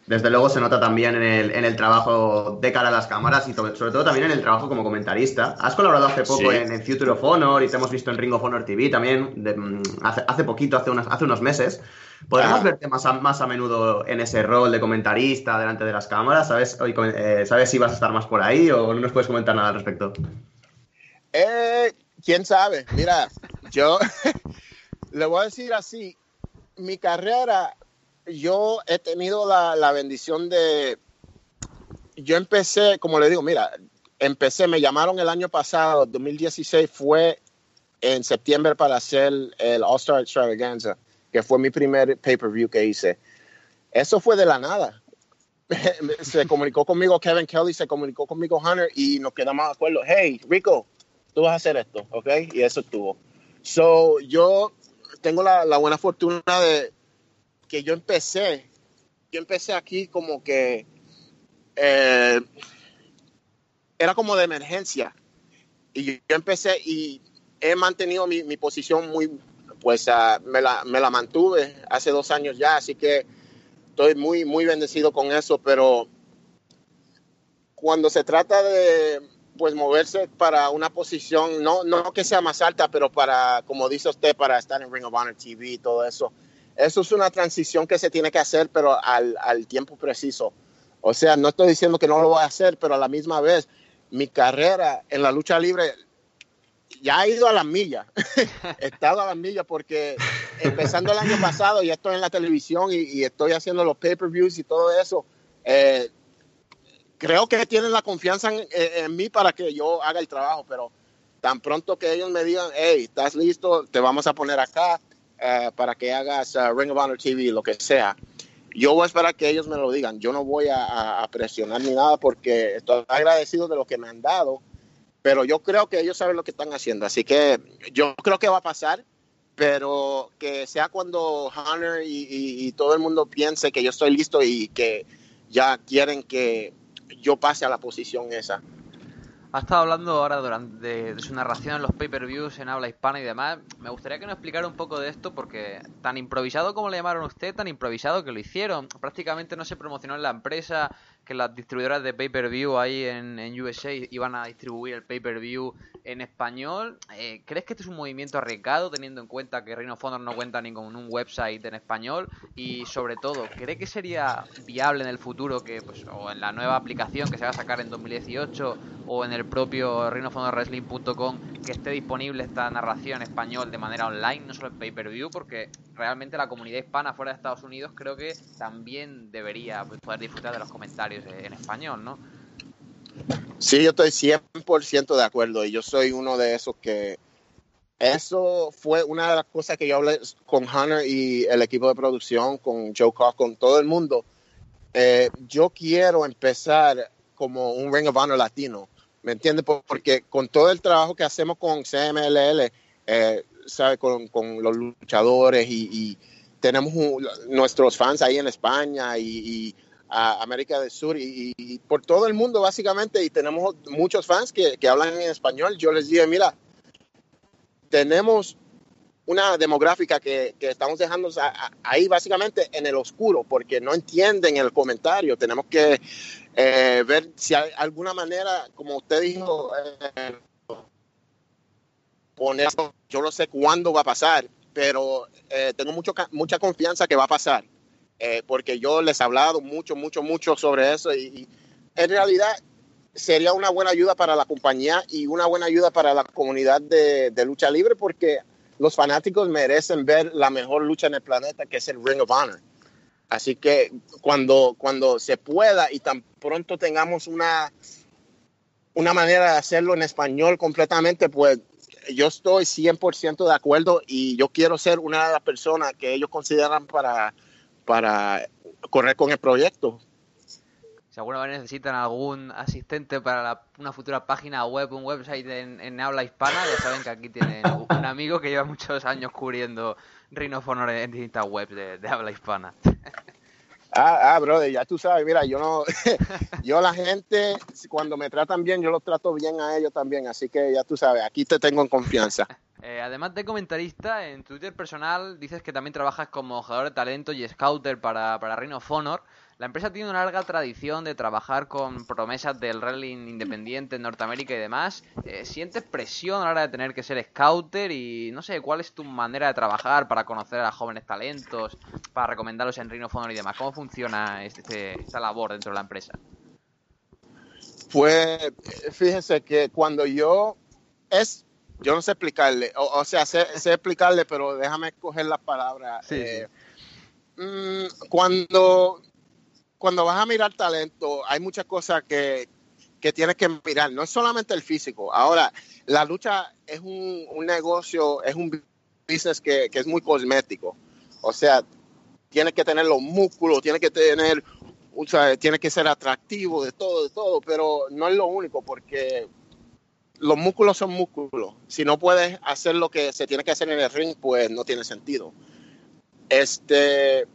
desde luego se nota también en el, en el, trabajo de cara a las cámaras y sobre todo también en el trabajo como comentarista. Has colaborado hace poco en, en, Future of Honor y te hemos visto en Ring of Honor TV también de, mm, hace, hace, poquito, hace, unas, hace unos meses. ¿Podemos ah. verte más a, más a menudo en ese rol de comentarista delante de las cámaras? ¿Sabes, hoy, eh, ¿Sabes si vas a estar más por ahí o no nos puedes comentar nada al respecto? Eh, ¿Quién sabe? Mira, yo le voy a decir así, mi carrera yo he tenido la, la, bendición de, yo empecé, como le digo, mira, empecé, me llamaron el año pasado, 2016, fue en septiembre para hacer el All Star Extravaganza, que fue mi primer pay-per-view que hice. Eso fue de la nada. se comunicó conmigo Kevin Kelly, se comunicó conmigo Hunter y nos quedamos de acuerdo. Hey, Rico, tú vas a hacer esto, ¿ok? Y eso estuvo. So, yo tengo la, buena fortuna de, que yo empecé, yo empecé aquí como que eh, era como de emergencia. Y yo empecé y he mantenido mi posición muy, pues me, la, me, la, mantuve hace dos años ya, así que estoy muy, muy bendecido con eso, pero cuando se trata de pues moverse para una posición, no, no que sea más alta, pero para, como dice usted, para estar en Ring of Honor TV y todo eso, eso es una transición que se tiene que hacer, pero al, al, tiempo preciso. O sea, no estoy diciendo que no lo voy a hacer, pero a la misma vez, mi carrera en la lucha libre ya ha ido a las millas. He estado a las millas porque empezando el año pasado ya estoy en la televisión y, y estoy haciendo los pay-per-views y todo eso. Eh, creo que tienen la confianza en, en, mí para que yo haga el trabajo, pero tan pronto que ellos me digan, hey, estás listo, te vamos a poner acá, uh, para que hagas uh, Ring of Honor TV, lo que sea. Yo voy a esperar que ellos me lo digan. Yo no voy a, a, presionar ni nada porque estoy agradecido de lo que me han dado, pero yo creo que ellos saben lo que están haciendo. Así que yo creo que va a pasar. pero que sea cuando Hunter y, todo el mundo piense que yo estoy listo y que ya quieren que yo pase a la posición esa. Ha estado hablando ahora durante de, su narración en los pay-per-views en habla hispana y demás. Me gustaría que nos explicara un poco de esto porque tan improvisado como le llamaron a usted, tan improvisado que lo hicieron. Prácticamente no se promocionó en la empresa, que las distribuidoras de pay-per-view ahí en, en, USA iban a distribuir el pay-per-view en español. Eh, ¿Crees que este es un movimiento arriesgado teniendo en cuenta que Reino of no cuenta ni con un website en español? Y sobre todo, ¿cree que sería viable en el futuro que, pues, o en la nueva aplicación que se va a sacar en 2018 o en el propio Wrestling.com que esté disponible esta narración en español de manera online, no solo en pay-per-view? Porque realmente la comunidad hispana fuera de Estados Unidos creo que también debería pues, poder disfrutar de los comentarios en español, ¿no? Sí, yo estoy 100% de acuerdo y yo soy uno de esos que eso fue una de las cosas que yo hablé con Hunter y el equipo de producción, con Joe Cox, con todo el mundo. Eh, yo quiero empezar como un Ring of Honor latino, ¿me entiendes? Porque con todo el trabajo que hacemos con CMLL, ¿sabe? Con, con, los luchadores y, tenemos nuestros fans ahí en España y, a América del Sur y, por todo el mundo básicamente y tenemos muchos fans que, que hablan en español. Yo les dije, mira, tenemos una demográfica que, que estamos dejando ahí básicamente en el oscuro porque no entienden el comentario. Tenemos que eh, ver si hay alguna manera, como usted dijo, eh, poner, yo no sé cuándo va a pasar, pero eh, tengo mucho, mucha confianza que va a pasar, eh, porque yo les he hablado mucho, mucho, mucho sobre eso y, en realidad sería una buena ayuda para la compañía y una buena ayuda para la comunidad de, lucha libre, porque los fanáticos merecen ver la mejor lucha en el planeta, que es el Ring of Honor. Así que cuando, cuando se pueda y tan pronto tengamos una, una manera de hacerlo en español completamente, pues yo estoy 100% de acuerdo y yo quiero ser una de las personas que ellos consideran para, para correr con el proyecto. Si alguna vez necesitan algún asistente para una futura página web, un website en, habla hispana, ya saben que aquí tienen un amigo que lleva muchos años cubriendo Rhino en distintas webs de habla hispana. Ah, ah, brother, ya tú sabes, mira, yo no, yo la gente, cuando me tratan bien, yo los trato bien a ellos también, así que ya tú sabes, aquí te tengo en confianza. Eh, además de comentarista, en Twitter personal dices que también trabajas como jugador de talento y scouter para, para Reino of Honor. La empresa tiene una larga tradición de trabajar con promesas del wrestling independiente en Norteamérica y demás. Eh, ¿Sientes presión a la hora de tener que ser scouter? Y no sé, ¿cuál es tu manera de trabajar para conocer a jóvenes talentos, para recomendarlos en Rhino Honor y demás? ¿Cómo funciona este, esta labor dentro de la empresa? Pues fíjense que cuando yo es, yo no sé explicarle, o, sea, sé, explicarle, pero déjame coger las palabras. Eh, mm, cuando cuando vas a mirar talento, hay muchas cosas que, que tienes que mirar. No es solamente el físico. Ahora, la lucha es un, negocio, es un business que, es muy cosmético. O sea, tienes que tener los músculos, tienes que tener, o sea, tienes que ser atractivo de todo, de todo, pero no es lo único porque los músculos son músculos. Si no puedes hacer lo que se tiene que hacer en el ring, pues no tiene sentido. Este,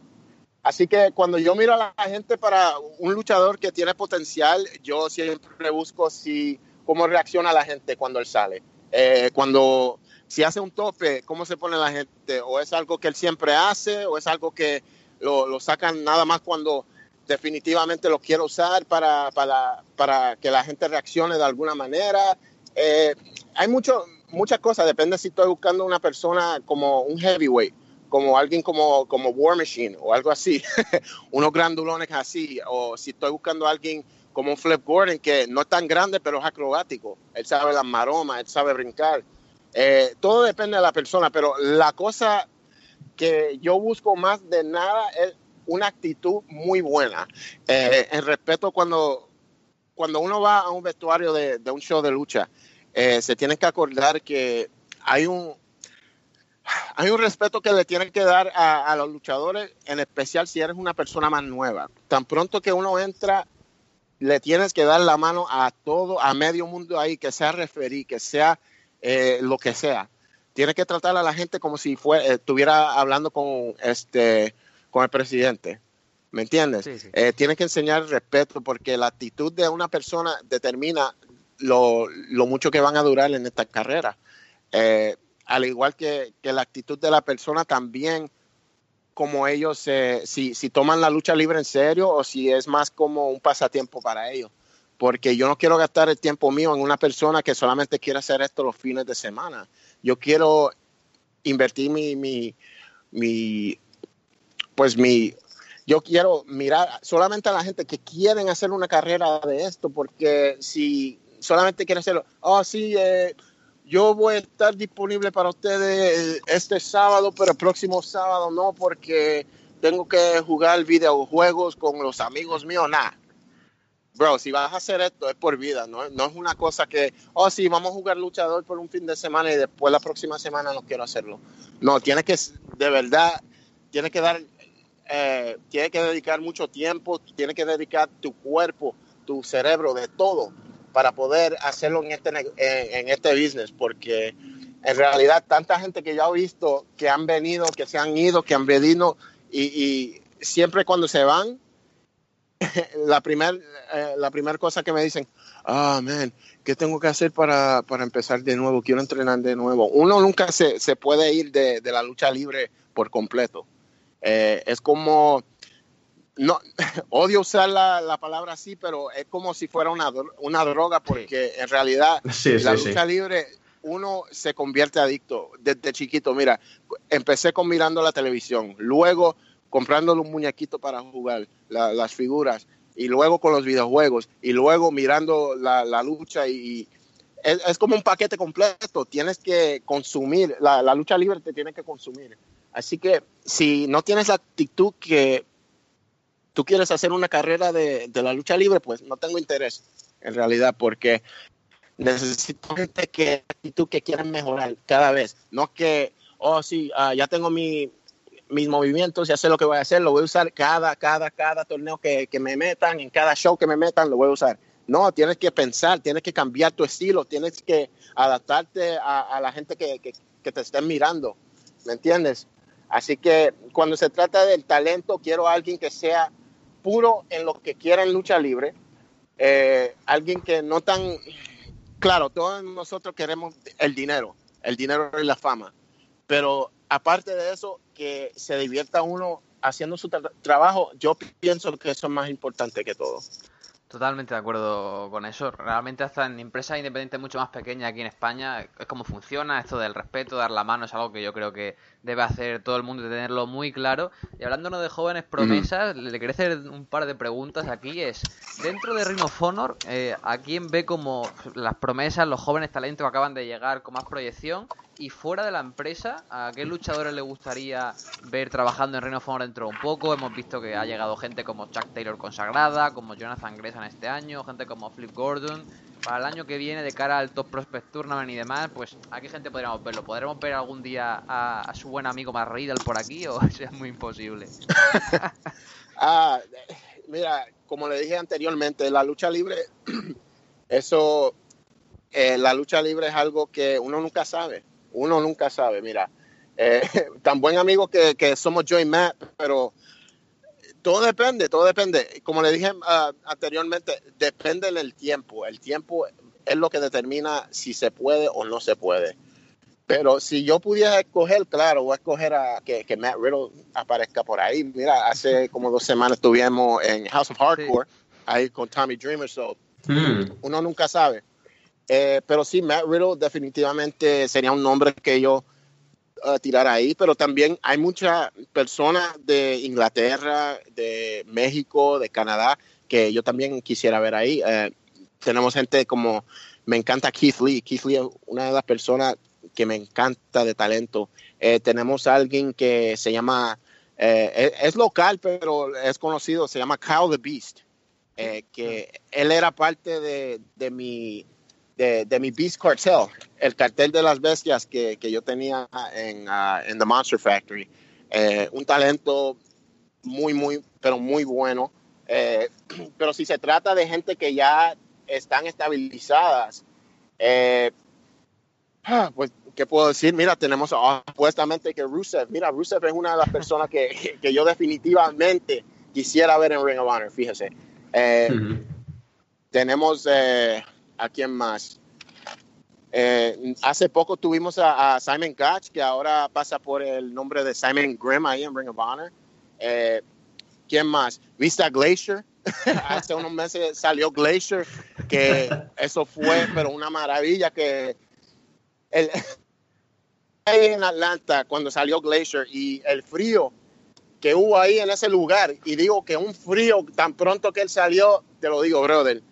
Así que cuando yo miro a la gente para un luchador que tiene potencial, yo siempre busco si, cómo reacciona la gente cuando él sale. Eh, cuando, si hace un tope, cómo se pone la gente. O es algo que él siempre hace, o es algo que lo, sacan nada más cuando definitivamente lo quiere usar para, para, para que la gente reaccione de alguna manera. Eh, hay mucho, muchas cosas, depende si estoy buscando una persona como un heavyweight como alguien como, como War Machine o algo así, unos grandulones así, o si estoy buscando alguien como un Flip Gordon que no es tan grande pero es acrobático, él sabe las maromas, él sabe brincar, eh, todo depende de la persona, pero la cosa que yo busco más de nada es una actitud muy buena, eh, en respeto cuando, cuando uno va a un vestuario de, un show de lucha, eh, se tiene que acordar que hay un, hay un respeto que le tienen que dar a, los luchadores, en especial si eres una persona más nueva. Tan pronto que uno entra, le tienes que dar la mano a todo, a medio mundo ahí, que sea referí, que sea eh, lo que sea. Tienes que tratar a la gente como si fuera, estuviera hablando con, este, con el presidente. ¿Me entiendes? Eh, tienes que enseñar respeto porque la actitud de una persona determina lo, mucho que van a durar en esta carrera. Eh, al igual que, la actitud de la persona también, como ellos, si, si toman la lucha libre en serio o si es más como un pasatiempo para ellos. Porque yo no quiero gastar el tiempo mío en una persona que solamente quiere hacer esto los fines de semana. Yo quiero invertir mi, mi, mi pues mi, yo quiero mirar solamente a la gente que quieren hacer una carrera de esto, porque si solamente quieren hacerlo, oh sí, eh, yo voy a estar disponible para ustedes este sábado, pero el próximo sábado no, porque tengo que jugar videojuegos con los amigos míos, nada. Bro, si vas a hacer esto es por vida, ¿no? no es una cosa que, oh sí, vamos a jugar luchador por un fin de semana y después la próxima semana no quiero hacerlo. No, tienes que, de verdad, tienes que dar, eh, tienes que dedicar mucho tiempo, tienes que dedicar tu cuerpo, tu cerebro, de todo para poder hacerlo en este, en, este business, porque en realidad tanta gente que yo he visto que han venido, que se han ido, que han venido y, siempre cuando se van, la primera eh, la primer cosa que me dicen, ah, man, ¿qué tengo que hacer para, para, empezar de nuevo? Quiero entrenar de nuevo. Uno nunca se, se puede ir de, de, la lucha libre por completo. Eh, es como no, odio usar la, palabra así, pero es como si fuera una, una droga, porque en realidad la lucha libre uno se convierte adicto desde chiquito. Mira, empecé con mirando la televisión, luego comprando un muñequito para jugar, las figuras, y luego con los videojuegos, y luego mirando la, lucha y, es, como un paquete completo. Tienes que consumir, la, la lucha libre te tiene que consumir. Así que si no tienes la actitud que tú quieres hacer una carrera de, la lucha libre, pues no tengo interés en realidad, porque necesito gente que que quieran mejorar cada vez, no que, oh sí, ah, ya tengo mi, mis movimientos, ya sé lo que voy a hacer, lo voy a usar cada, cada, cada torneo que, me metan, en cada show que me metan, lo voy a usar. No, tienes que pensar, tienes que cambiar tu estilo, tienes que adaptarte a, la gente que, que te estén mirando, ¿me entiendes? Así que cuando se trata del talento, quiero a alguien que sea puro en lo que quiera en lucha libre. Eh, alguien que no tan, claro, todos nosotros queremos el dinero, el dinero y la fama, pero aparte de eso, que se divierta uno haciendo su trabajo, yo pienso que eso es más importante que todo. Totalmente de acuerdo con eso. Realmente hasta en empresas independientes mucho más pequeñas aquí en España es como funciona esto del respeto, dar la mano, es algo que yo creo que debe hacer todo el mundo y tenerlo muy claro. Y hablándonos de jóvenes promesas, le quería hacer un par de preguntas aquí. Es, dentro de Ring of Honor, eh, ¿a quién ve como las promesas, los jóvenes talentos que acaban de llegar con más proyección? Y fuera de la empresa, ¿a qué luchadores le gustaría ver trabajando en Reino of Honor dentro de un poco? Hemos visto que ha llegado gente como Chuck Taylor consagrada, como Jonathan Gresham este año, gente como Flip Gordon. Para el año que viene, de cara al Top Prospect Tournament y demás, pues ¿a qué gente podríamos verlo? ¿Podremos ver algún día a, su buen amigo Matt Riddle por aquí o es muy imposible? ah, mira, como le dije anteriormente, la lucha libre, eso, eh, la lucha libre es algo que uno nunca sabe uno nunca sabe, mira, eh, tan buen amigo que, somos yo y Matt, pero todo depende, todo depende. Como le dije ah, anteriormente, depende del tiempo. El tiempo es lo que determina si se puede o no se puede. Pero si yo pudiera escoger, claro, voy a escoger a que, Matt Riddle aparezca por ahí. Mira, hace como dos semanas estuvimos en House of Hardcore, ahí con Tommy Dreamer, so hmm. uno nunca sabe. Eh, pero sí, Matt Riddle definitivamente sería un nombre que yo uh, tirara ahí, pero también hay muchas personas de Inglaterra, de México, de Canadá, que yo también quisiera ver ahí. Eh, tenemos gente como, me encanta Keith Lee, Keith Lee es una de las personas que me encanta de talento. Eh, tenemos a alguien que se llama, es, local, pero es conocido, se llama Kyle the Beast, que él era parte de, de mi de, mi Beast Cartel, el cartel de las bestias que, yo tenía en, uh, The Monster Factory. Eh, un talento muy, muy, pero muy bueno. Eh, pero si se trata de gente que ya están estabilizadas, eh, ah, pues ¿qué puedo decir? Mira, tenemos supuestamente que Rusev, mira, Rusev es una de las personas que, que yo definitivamente quisiera ver en Ring of Honor, fíjese. Eh, tenemos eh, a quién más. Eh, hace poco tuvimos a, Simon Gotch, que ahora pasa por el nombre de Simon Grimm ahí en Ring of Honor. ¿Quién más? Vista Glacier. hace unos meses salió Glacier, que eso fue, pero una maravilla que el, en Atlanta cuando salió Glacier y el frío que hubo ahí en ese lugar y digo que un frío tan pronto que él salió, te lo digo, brother.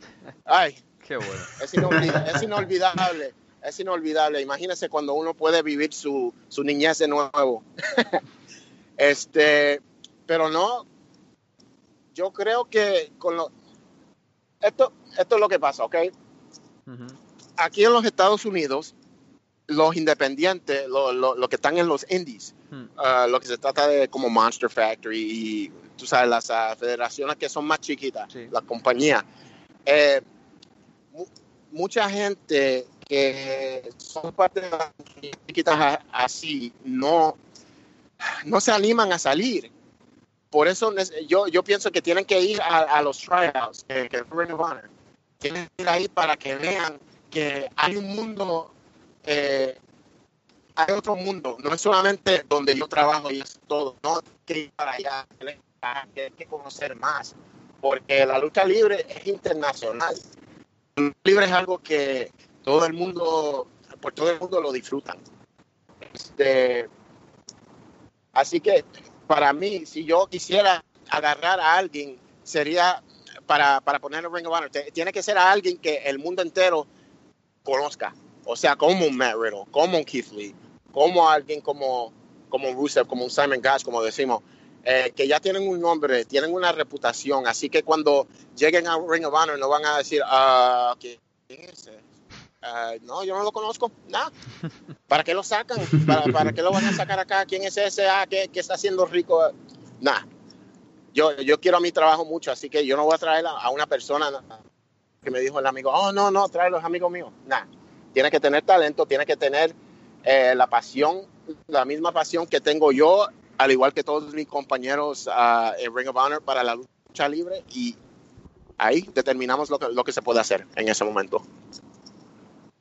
Ay, qué bueno. Es, inolvidable, es inolvidable, Imagínese cuando uno puede vivir su, su niñez de nuevo. este, pero no, yo creo que con lo, esto, esto es lo que pasa, ¿ok? Aquí en los Estados Unidos, los independientes, los lo, que están en los indies, uh, lo que se trata de como Monster Factory y tú sabes, las uh, federaciones que son más chiquitas, las compañías. Eh, mucha gente que son parte de las chiquitas así no, no se animan a salir. Por eso yo, yo pienso que tienen que ir a, los tryouts, que, que Tienen que ir ahí para que vean que hay un mundo eh, hay otro mundo, no es solamente donde yo trabajo y es todo, no hay que ir para allá, hay que conocer más, porque la lucha libre es internacional. Libre es algo que todo el mundo, por todo el mundo lo disfrutan. Este, así que para mí, si yo quisiera agarrar a alguien, sería para, para poner el Ring of Honor, tiene que ser a alguien que el mundo entero conozca. O sea, como un Matt Riddle, como un Keith Lee, como alguien como, como un Rusev, como un Simon Gash, como decimos, eh, que ya tienen un nombre, tienen una reputación, así que cuando lleguen a Ring of Honor no van a decir, ah, ¿quién es ese? Ah, no, yo no lo conozco, nada. ¿Para qué lo sacan? ¿Para, ¿Para, qué lo van a sacar acá? ¿Quién es ese? Ah, ¿qué, está haciendo rico? Nada. Yo, yo quiero a mi trabajo mucho, así que yo no voy a traer a, una persona que me dijo el amigo, oh, no, no, trae los amigos míos. Nada tiene que tener talento, tiene que tener eh, la pasión, la misma pasión que tengo yo, al igual que todos mis compañeros uh, en Ring of Honor para la lucha libre y ahí determinamos lo que, lo que se puede hacer en ese momento.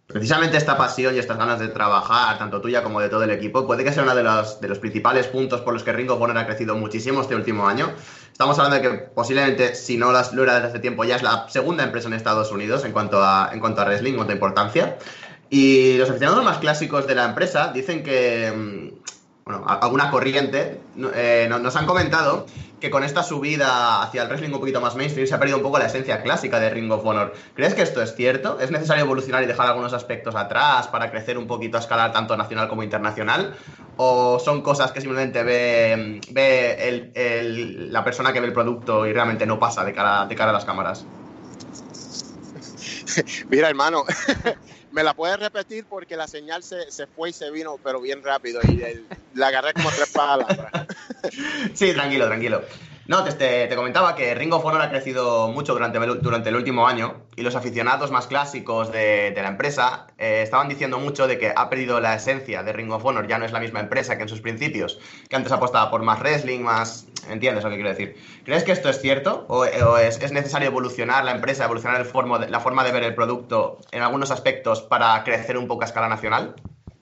Precisamente esta pasión y estas ganas de trabajar, tanto tuya como de todo el equipo, puede que sea uno de los, de los principales puntos por los que Ring of Honor ha crecido muchísimo este último año. Estamos hablando de que posiblemente, si no las lo desde hace tiempo, ya es la segunda empresa en Estados Unidos en cuanto a, en cuanto a wrestling, en cuanto a importancia. Y los aficionados más clásicos de la empresa dicen que, mm, bueno, alguna corriente eh, nos han comentado que con esta subida hacia el wrestling un poquito más mainstream se ha perdido un poco la esencia clásica de Ring of Honor. ¿Crees que esto es cierto? ¿Es necesario evolucionar y dejar algunos aspectos atrás para crecer un poquito a escala tanto nacional como internacional? ¿O son cosas que simplemente ve, ve la persona que ve el producto y realmente no pasa de cara, de cara a las cámaras? Mira, hermano, me la puedes repetir porque la señal se, se, fue y se vino, pero bien rápido y la agarré como tres palabras. sí, tranquilo, tranquilo. No, te, te, comentaba que Ring of Honor ha crecido mucho durante, durante el último año y los aficionados más clásicos de, de la empresa eh, estaban diciendo mucho de que ha perdido la esencia de Ring of Honor, ya no es la misma empresa que en sus principios, que antes apostaba por más wrestling, más... ¿Entiendes lo que quiero decir? ¿Crees que esto es cierto o, es, es, necesario evolucionar la empresa, evolucionar el formo la forma de ver el producto en algunos aspectos para crecer un poco a escala nacional?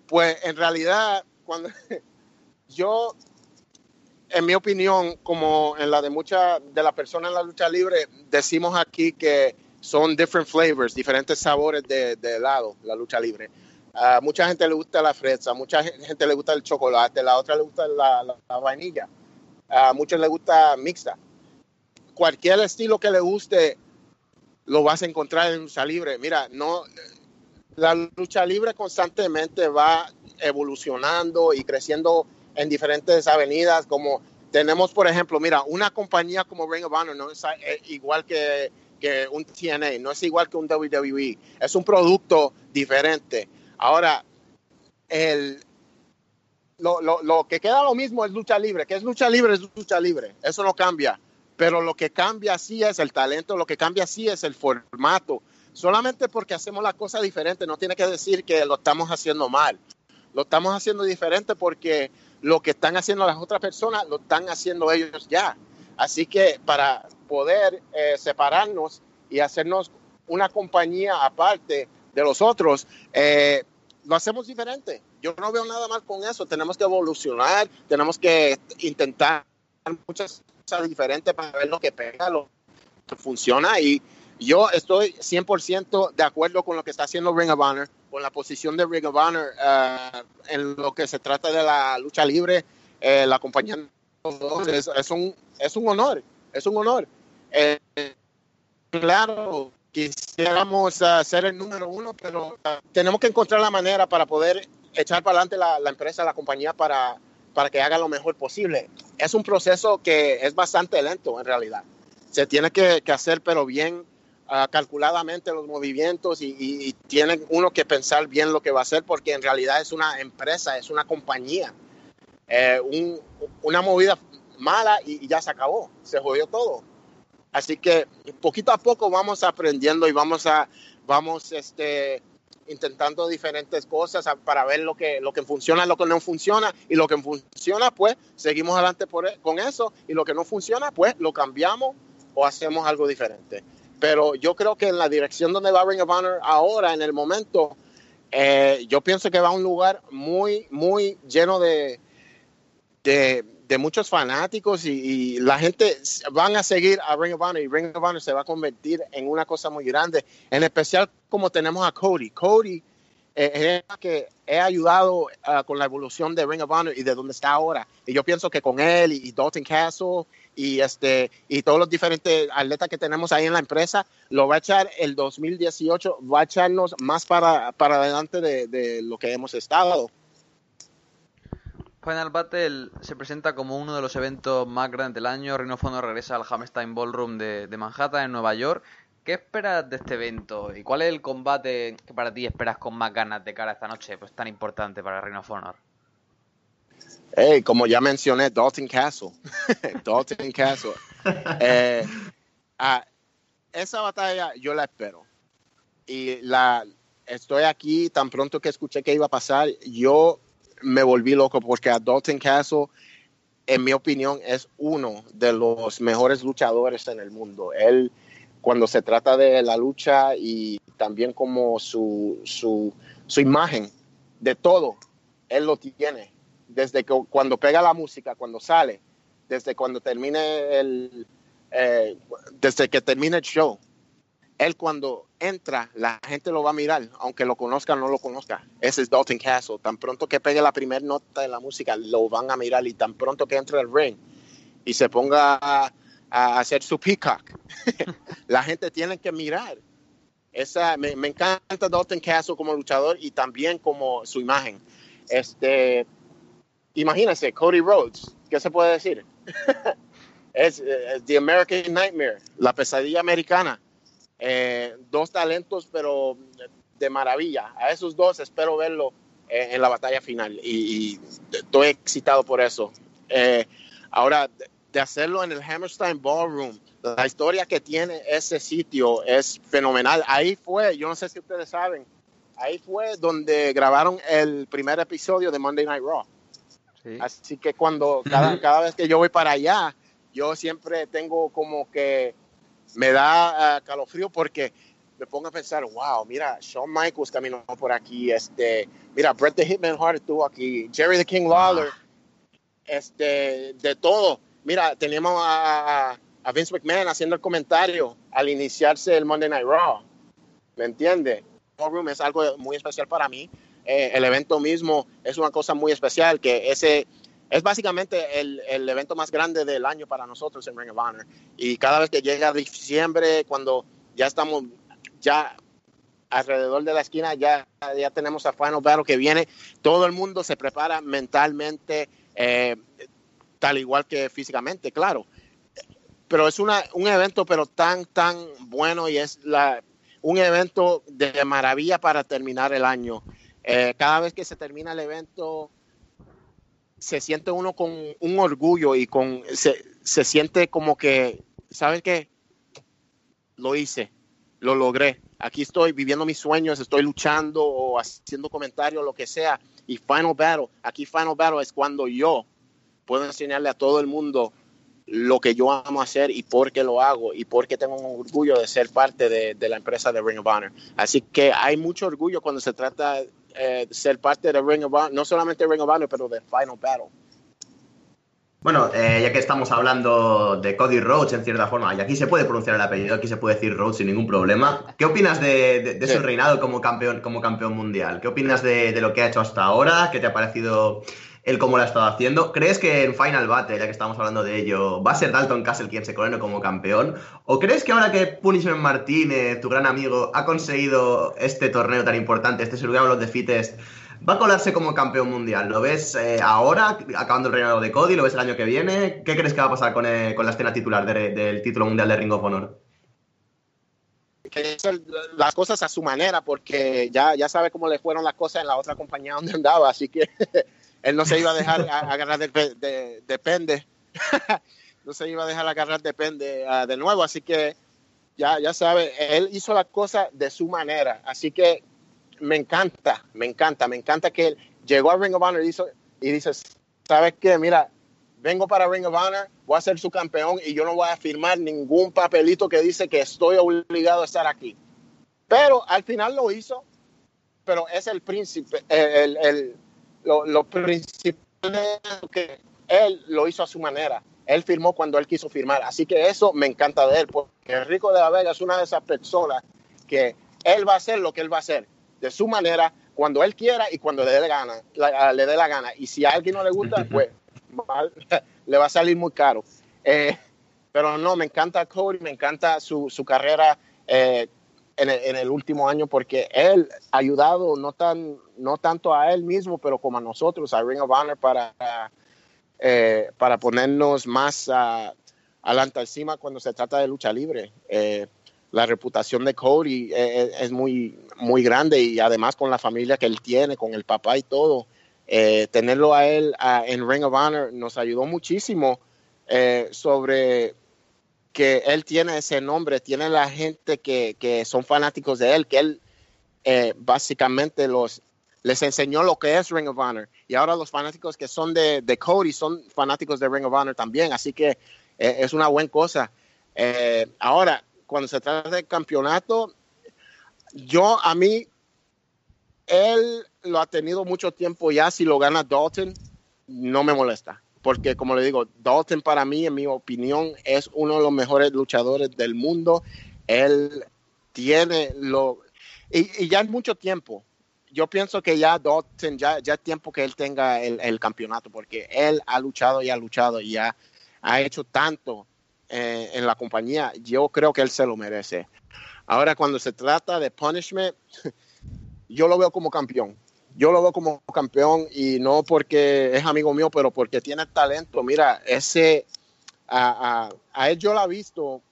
Pues en realidad, cuando yo en mi opinión, como en la de muchas de las personas en la lucha libre, decimos aquí que son different flavors, diferentes sabores de, helado, la lucha libre. Mucha gente le gusta la fresa, mucha gente le gusta el chocolate, la otra le gusta la, vainilla, a muchos le gusta mixta. Cualquier estilo que le guste, lo vas a encontrar en lucha libre. Mira, no, la lucha libre constantemente va evolucionando y creciendo en diferentes avenidas, como tenemos, por ejemplo, mira, una compañía como Ring of Honor no es eh, igual que, que un TNA, no es igual que un WWE, es un producto diferente. Ahora, el, lo, lo, lo, que queda lo mismo es lucha libre. que es lucha libre? Es lucha libre. Eso no cambia. Pero lo que cambia sí es el talento, lo que cambia sí es el formato. Solamente porque hacemos la cosa diferente no tiene que decir que lo estamos haciendo mal lo estamos haciendo diferente porque lo que están haciendo las otras personas lo están haciendo ellos ya. Así que para poder eh, separarnos y hacernos una compañía aparte de los otros, eh, lo hacemos diferente. Yo no veo nada mal con eso. Tenemos que evolucionar, tenemos que intentar muchas cosas diferentes para ver lo que pega, lo que funciona. Y yo estoy 100% de acuerdo con lo que está haciendo Ring of Honor, con la posición de Ring of Honor uh, en lo que se trata de la lucha libre. Eh, la compañía es, un, es un honor, es un honor. Eh, claro, quisiéramos uh, ser el número uno, pero uh, tenemos que encontrar la manera para poder echar para adelante la, empresa, la compañía, para, para que haga lo mejor posible. Es un proceso que es bastante lento en realidad. Se tiene que hacer, pero bien uh, calculadamente los movimientos y, y, tiene uno que pensar bien lo que va a hacer porque en realidad es una empresa, es una compañía. Eh, un, una movida mala y, y ya se acabó, se jodió todo. Así que poquito a poco vamos aprendiendo y vamos a vamos este intentando diferentes cosas para ver lo que lo que funciona, lo que no funciona y lo que funciona pues seguimos adelante por, e, con eso y lo que no funciona pues lo cambiamos o hacemos algo diferente. Pero yo creo que en la dirección donde va Ring of Honor ahora en el momento eh, yo pienso que va a un lugar muy muy lleno de de muchos fanáticos y, y, la gente van a seguir a Ring of Honor y Ring of Honor se va a convertir en una cosa muy grande, en especial como tenemos a Cody. Cody es que he ayudado uh, con la evolución de Ring of Honor y de donde está ahora. Y yo pienso que con él y, y Dalton Castle y este y todos los diferentes atletas que tenemos ahí en la empresa, lo va a echar el 2018, va a echarnos más para, para adelante de, de lo que hemos estado. Final Battle se presenta como uno de los eventos más grandes del año. Ring of Honor regresa al Hammerstein Ballroom de, de, Manhattan, en Nueva York. ¿Qué esperas de este evento? ¿Y cuál es el combate que para ti esperas con más ganas de cara esta noche, pues tan importante para Ring of Honor? Hey, como ya mencioné, Dalton Castle. Dalton Castle. Uh, esa batalla yo la espero. Y la estoy aquí tan pronto que escuché que iba a pasar. Yo me volví loco porque a Dalton Castle, en mi opinión, es uno de los mejores luchadores en el mundo. Él, cuando se trata de la lucha y también como su, su, su imagen de todo, él lo tiene. Desde que cuando pega la música, cuando sale, desde cuando termine el, eh, desde que termine el show, él cuando entra, la gente lo va a mirar, aunque lo conozca o no lo conozca. Ese es Dalton Castle. Tan pronto que pegue la primera nota de la música, lo van a mirar y tan pronto que entre el ring y se ponga a, hacer su peacock, la gente tiene que mirar. Esa, me, me, encanta Dalton Castle como luchador y también como su imagen. Este, imagínense, Cody Rhodes, ¿qué se puede decir? es, es The American Nightmare, la pesadilla americana eh, dos talentos, pero de maravilla. A esos dos espero verlo eh, en la batalla final y, y, estoy excitado por eso. Eh, ahora, de, hacerlo en el Hammerstein Ballroom, la historia que tiene ese sitio es fenomenal. Ahí fue, yo no sé si ustedes saben, ahí fue donde grabaron el primer episodio de Monday Night Raw. Sí. Así que cuando cada, cada vez que yo voy para allá, yo siempre tengo como que me da uh, calofrío porque me pongo a pensar, wow, mira, Shawn Michaels caminó por aquí, este, mira, Bret the Hitman Hart estuvo aquí, Jerry the King Lawler, este, de todo. Mira, teníamos a, a, Vince McMahon haciendo el comentario al iniciarse el Monday Night Raw. ¿Me entiende? Room es algo muy especial para mí. Eh, el evento mismo es una cosa muy especial, que ese es básicamente el, el, evento más grande del año para nosotros en Ring of Honor. Y cada vez que llega diciembre, cuando ya estamos ya alrededor de la esquina, ya, ya tenemos a Final Battle que viene, todo el mundo se prepara mentalmente, eh, tal igual que físicamente, claro. Pero es una, un evento pero tan, tan bueno y es la, un evento de maravilla para terminar el año. Eh, cada vez que se termina el evento, se siente uno con un orgullo y con se, se siente como que, ¿sabes qué? Lo hice. lo logré. Aquí estoy viviendo mis sueños, estoy luchando o haciendo comentarios, lo que sea. Y Final Battle, aquí Final Battle es cuando yo puedo enseñarle a todo el mundo lo que yo amo hacer y por qué lo hago y por qué tengo un orgullo de ser parte de, de la empresa de Ring of Honor. Así que hay mucho orgullo cuando se trata eh, de ser parte de Ring of Honor, no solamente Ring of Honor, pero de Final Battle. Bueno, eh, ya que estamos hablando de Cody Rhodes en cierta forma, y aquí se puede pronunciar el apellido, aquí se puede decir Rhodes sin ningún problema. ¿Qué opinas de, de, de su reinado como campeón, como campeón mundial? ¿Qué opinas de, de, lo que ha hecho hasta ahora? ¿Qué te ha parecido el cómo lo ha estado haciendo? ¿Crees que en Final Battle, ya que estamos hablando de ello, va a ser Dalton Castle quien se corone como campeón? ¿O crees que ahora que Punishment Martínez, tu gran amigo, ha conseguido este torneo tan importante, este Survival of the Fittest, va a colarse como campeón mundial. ¿Lo ves eh, ahora, acabando el reinado de Cody? ¿Lo ves el año que viene? ¿Qué crees que va a pasar con, eh, con la escena titular de, del título mundial de Ring of Honor? Que hacer las cosas a su manera, porque ya, ya sabe cómo le fueron las cosas en la otra compañía donde andaba, así que él no se iba a dejar agarrar de, de, depende. no se iba a dejar agarrar depende de nuevo, así que ya, ya sabe, él hizo las cosas de su manera, así que me encanta, me encanta, me encanta que él llegó a Ring of Honor y, hizo, y dice, ¿sabes qué? Mira, vengo para Ring of Honor, voy a ser su campeón y yo no voy a firmar ningún papelito que dice que estoy obligado a estar aquí. Pero al final lo hizo, pero es el príncipe, el lo, lo, principal es que él lo hizo a su manera. Él firmó cuando él quiso firmar. Así que eso me encanta de él, porque Rico de la Vega es una de esas personas que él va a hacer lo que él va a hacer de su manera, cuando él quiera y cuando le dé la gana, la, le dé la gana. Y si a alguien no le gusta, pues le va a salir muy caro. Eh, pero no, me encanta Cody, me encanta su, su carrera eh, en, el, en, el, último año porque él ha ayudado no, tan, no tanto a él mismo, pero como a nosotros, a Ring of Honor, para, eh, para ponernos más uh, adelante encima cuando se trata de lucha libre. Eh, la reputación de Cody es, es, muy, muy grande y además con la familia que él tiene, con el papá y todo, eh, tenerlo a él a, en Ring of Honor nos ayudó muchísimo eh, sobre que él tiene ese nombre, tiene la gente que, que son fanáticos de él, que él eh, básicamente los, les enseñó lo que es Ring of Honor y ahora los fanáticos que son de, de Cody son fanáticos de Ring of Honor también, así que es una buena cosa. ahora, cuando se trata del campeonato, yo a mí, él lo ha tenido mucho tiempo ya, si lo gana Dalton, no me molesta. Porque como le digo, Dalton para mí, en mi opinión, es uno de los mejores luchadores del mundo. Él tiene lo... Y, ya es mucho tiempo. Yo pienso que ya Dalton, ya, ya es tiempo que él tenga el, el campeonato, porque él ha luchado y ha luchado y ya ha hecho tanto eh, en la compañía, yo creo que él se lo merece. Ahora, cuando se trata de punishment, yo lo veo como campeón. Yo lo veo como campeón y no porque es amigo mío, pero porque tiene talento. Mira, ese, a, él yo lo he visto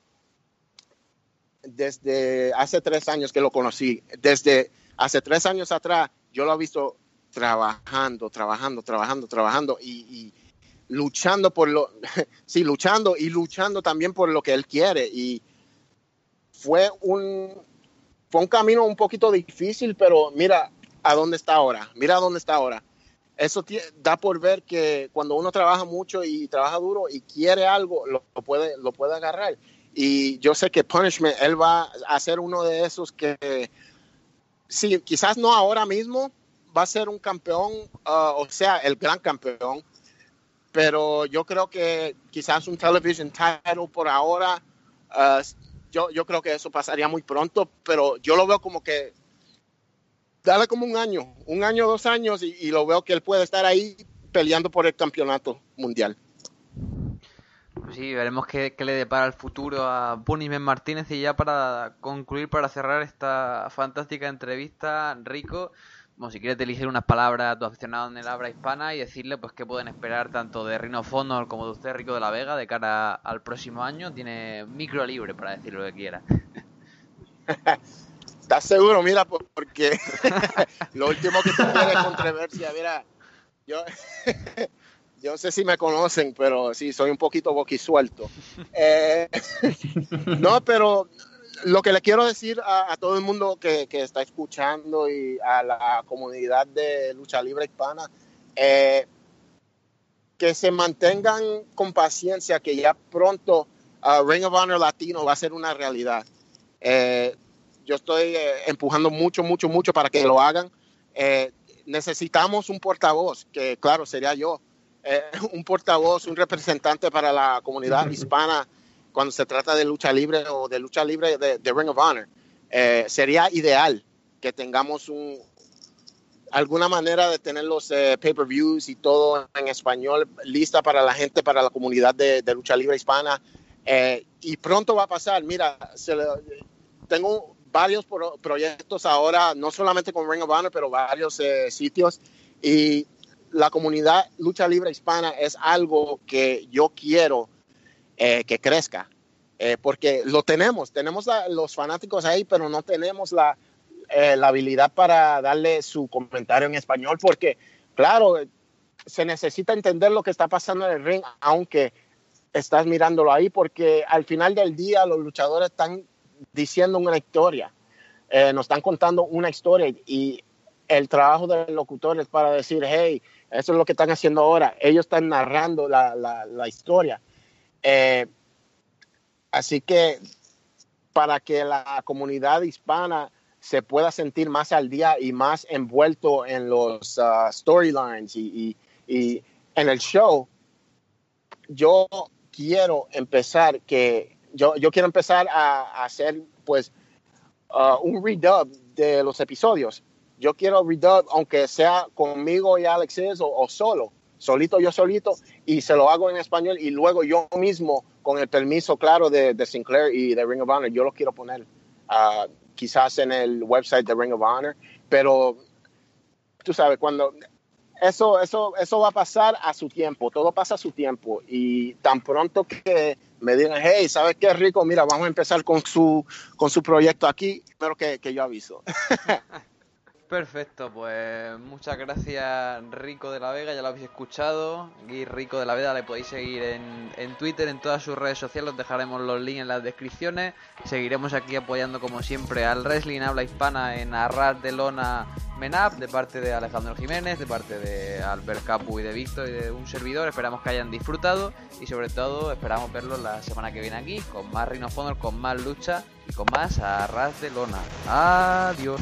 desde hace tres años que lo conocí. Desde hace tres años atrás, yo lo he visto trabajando, trabajando, trabajando, trabajando y, y luchando por lo, sí, luchando y luchando también por lo que él quiere. Y fue un, fue un camino un poquito difícil, pero mira a dónde está ahora, mira dónde está ahora. Eso da por ver que cuando uno trabaja mucho y trabaja duro y quiere algo, lo, lo puede, lo puede agarrar. Y yo sé que Punishment, él va a ser uno de esos que, sí, quizás no ahora mismo, va a ser un campeón, uh, o sea, el gran campeón, pero yo creo que quizás un television title por ahora, uh, yo, yo creo que eso pasaría muy pronto, pero yo lo veo como que dale como un año, un año, dos años, y, y lo veo que él puede estar ahí peleando por el campeonato mundial. Sí, veremos qué, qué, le depara el futuro a Punishment Martínez y ya para concluir, para cerrar esta fantástica entrevista, Rico, como si quieres dirigir unas palabras a tu aficionado en el habla hispana y decirle pues qué pueden esperar tanto de Rino Fonor como de usted, Rico de la Vega, de cara al próximo año. Tiene micro libre para decir lo que quiera. ¿Estás seguro? Mira, porque lo último que se quiere es controversia. Mira, yo, yo no sé si me conocen, pero sí, soy un poquito boquisuelto. Eh, no, pero lo que le quiero decir a, todo el mundo que, está escuchando y a la comunidad de lucha libre hispana, eh, que se mantengan con paciencia, que ya pronto uh, Ring of Honor Latino va a ser una realidad. Eh, yo estoy eh, empujando mucho, mucho, mucho para que lo hagan. necesitamos un portavoz, que claro, sería yo, un portavoz, un representante para la comunidad hispana cuando se trata de lucha libre o de lucha libre de, Ring of Honor. Eh, sería ideal que tengamos un, alguna manera de tener los eh, pay-per-views y todo en español lista para la gente, para la comunidad de, lucha libre hispana. Eh, y pronto va a pasar. Mira, tengo varios proyectos ahora, no solamente con Ring of Honor, pero varios sitios. Y la comunidad lucha libre hispana es algo que yo quiero eh, que crezca. Eh, porque lo tenemos, tenemos los fanáticos ahí, pero no tenemos la, eh, la, habilidad para darle su comentario en español, porque claro, se necesita entender lo que está pasando en el ring, aunque estás mirándolo ahí, porque al final del día los luchadores están diciendo una historia, nos están contando una historia y el trabajo del locutor es para decir, hey, eso es lo que están haciendo ahora, ellos están narrando la, la, historia. Eh, así que para que la comunidad hispana se pueda sentir más al día y más envuelto en los uh, storylines y, en el show, yo quiero empezar que yo, yo quiero empezar a, hacer pues uh, un redub de los episodios. Yo quiero redub aunque sea conmigo y Alexis o solo solito yo solito, y se lo hago en español y luego yo mismo, con el permiso claro de, Sinclair y de Ring of Honor, yo lo quiero poner ah, quizás en el website de Ring of Honor, pero tú sabes, cuando eso, eso, eso va a pasar a su tiempo, todo pasa a su tiempo y tan pronto que me digan, hey, ¿sabes qué rico? Mira, vamos a empezar con su, con su proyecto aquí, pero que, que yo aviso. Perfecto, pues muchas gracias Rico de la Vega, ya lo habéis escuchado. Gui Rico de la Vega le podéis seguir en, en Twitter, en todas sus redes sociales, os dejaremos los links en las descripciones. Seguiremos aquí apoyando como siempre al Wrestling Habla Hispana en Arras de Lona Menap, de parte de Alejandro Jiménez, de parte de Albert Capu y de Víctor y de un servidor. Esperamos que hayan disfrutado y sobre todo esperamos verlos la semana que viene aquí con más Rhino con más lucha y con más Arras de Lona. Adiós.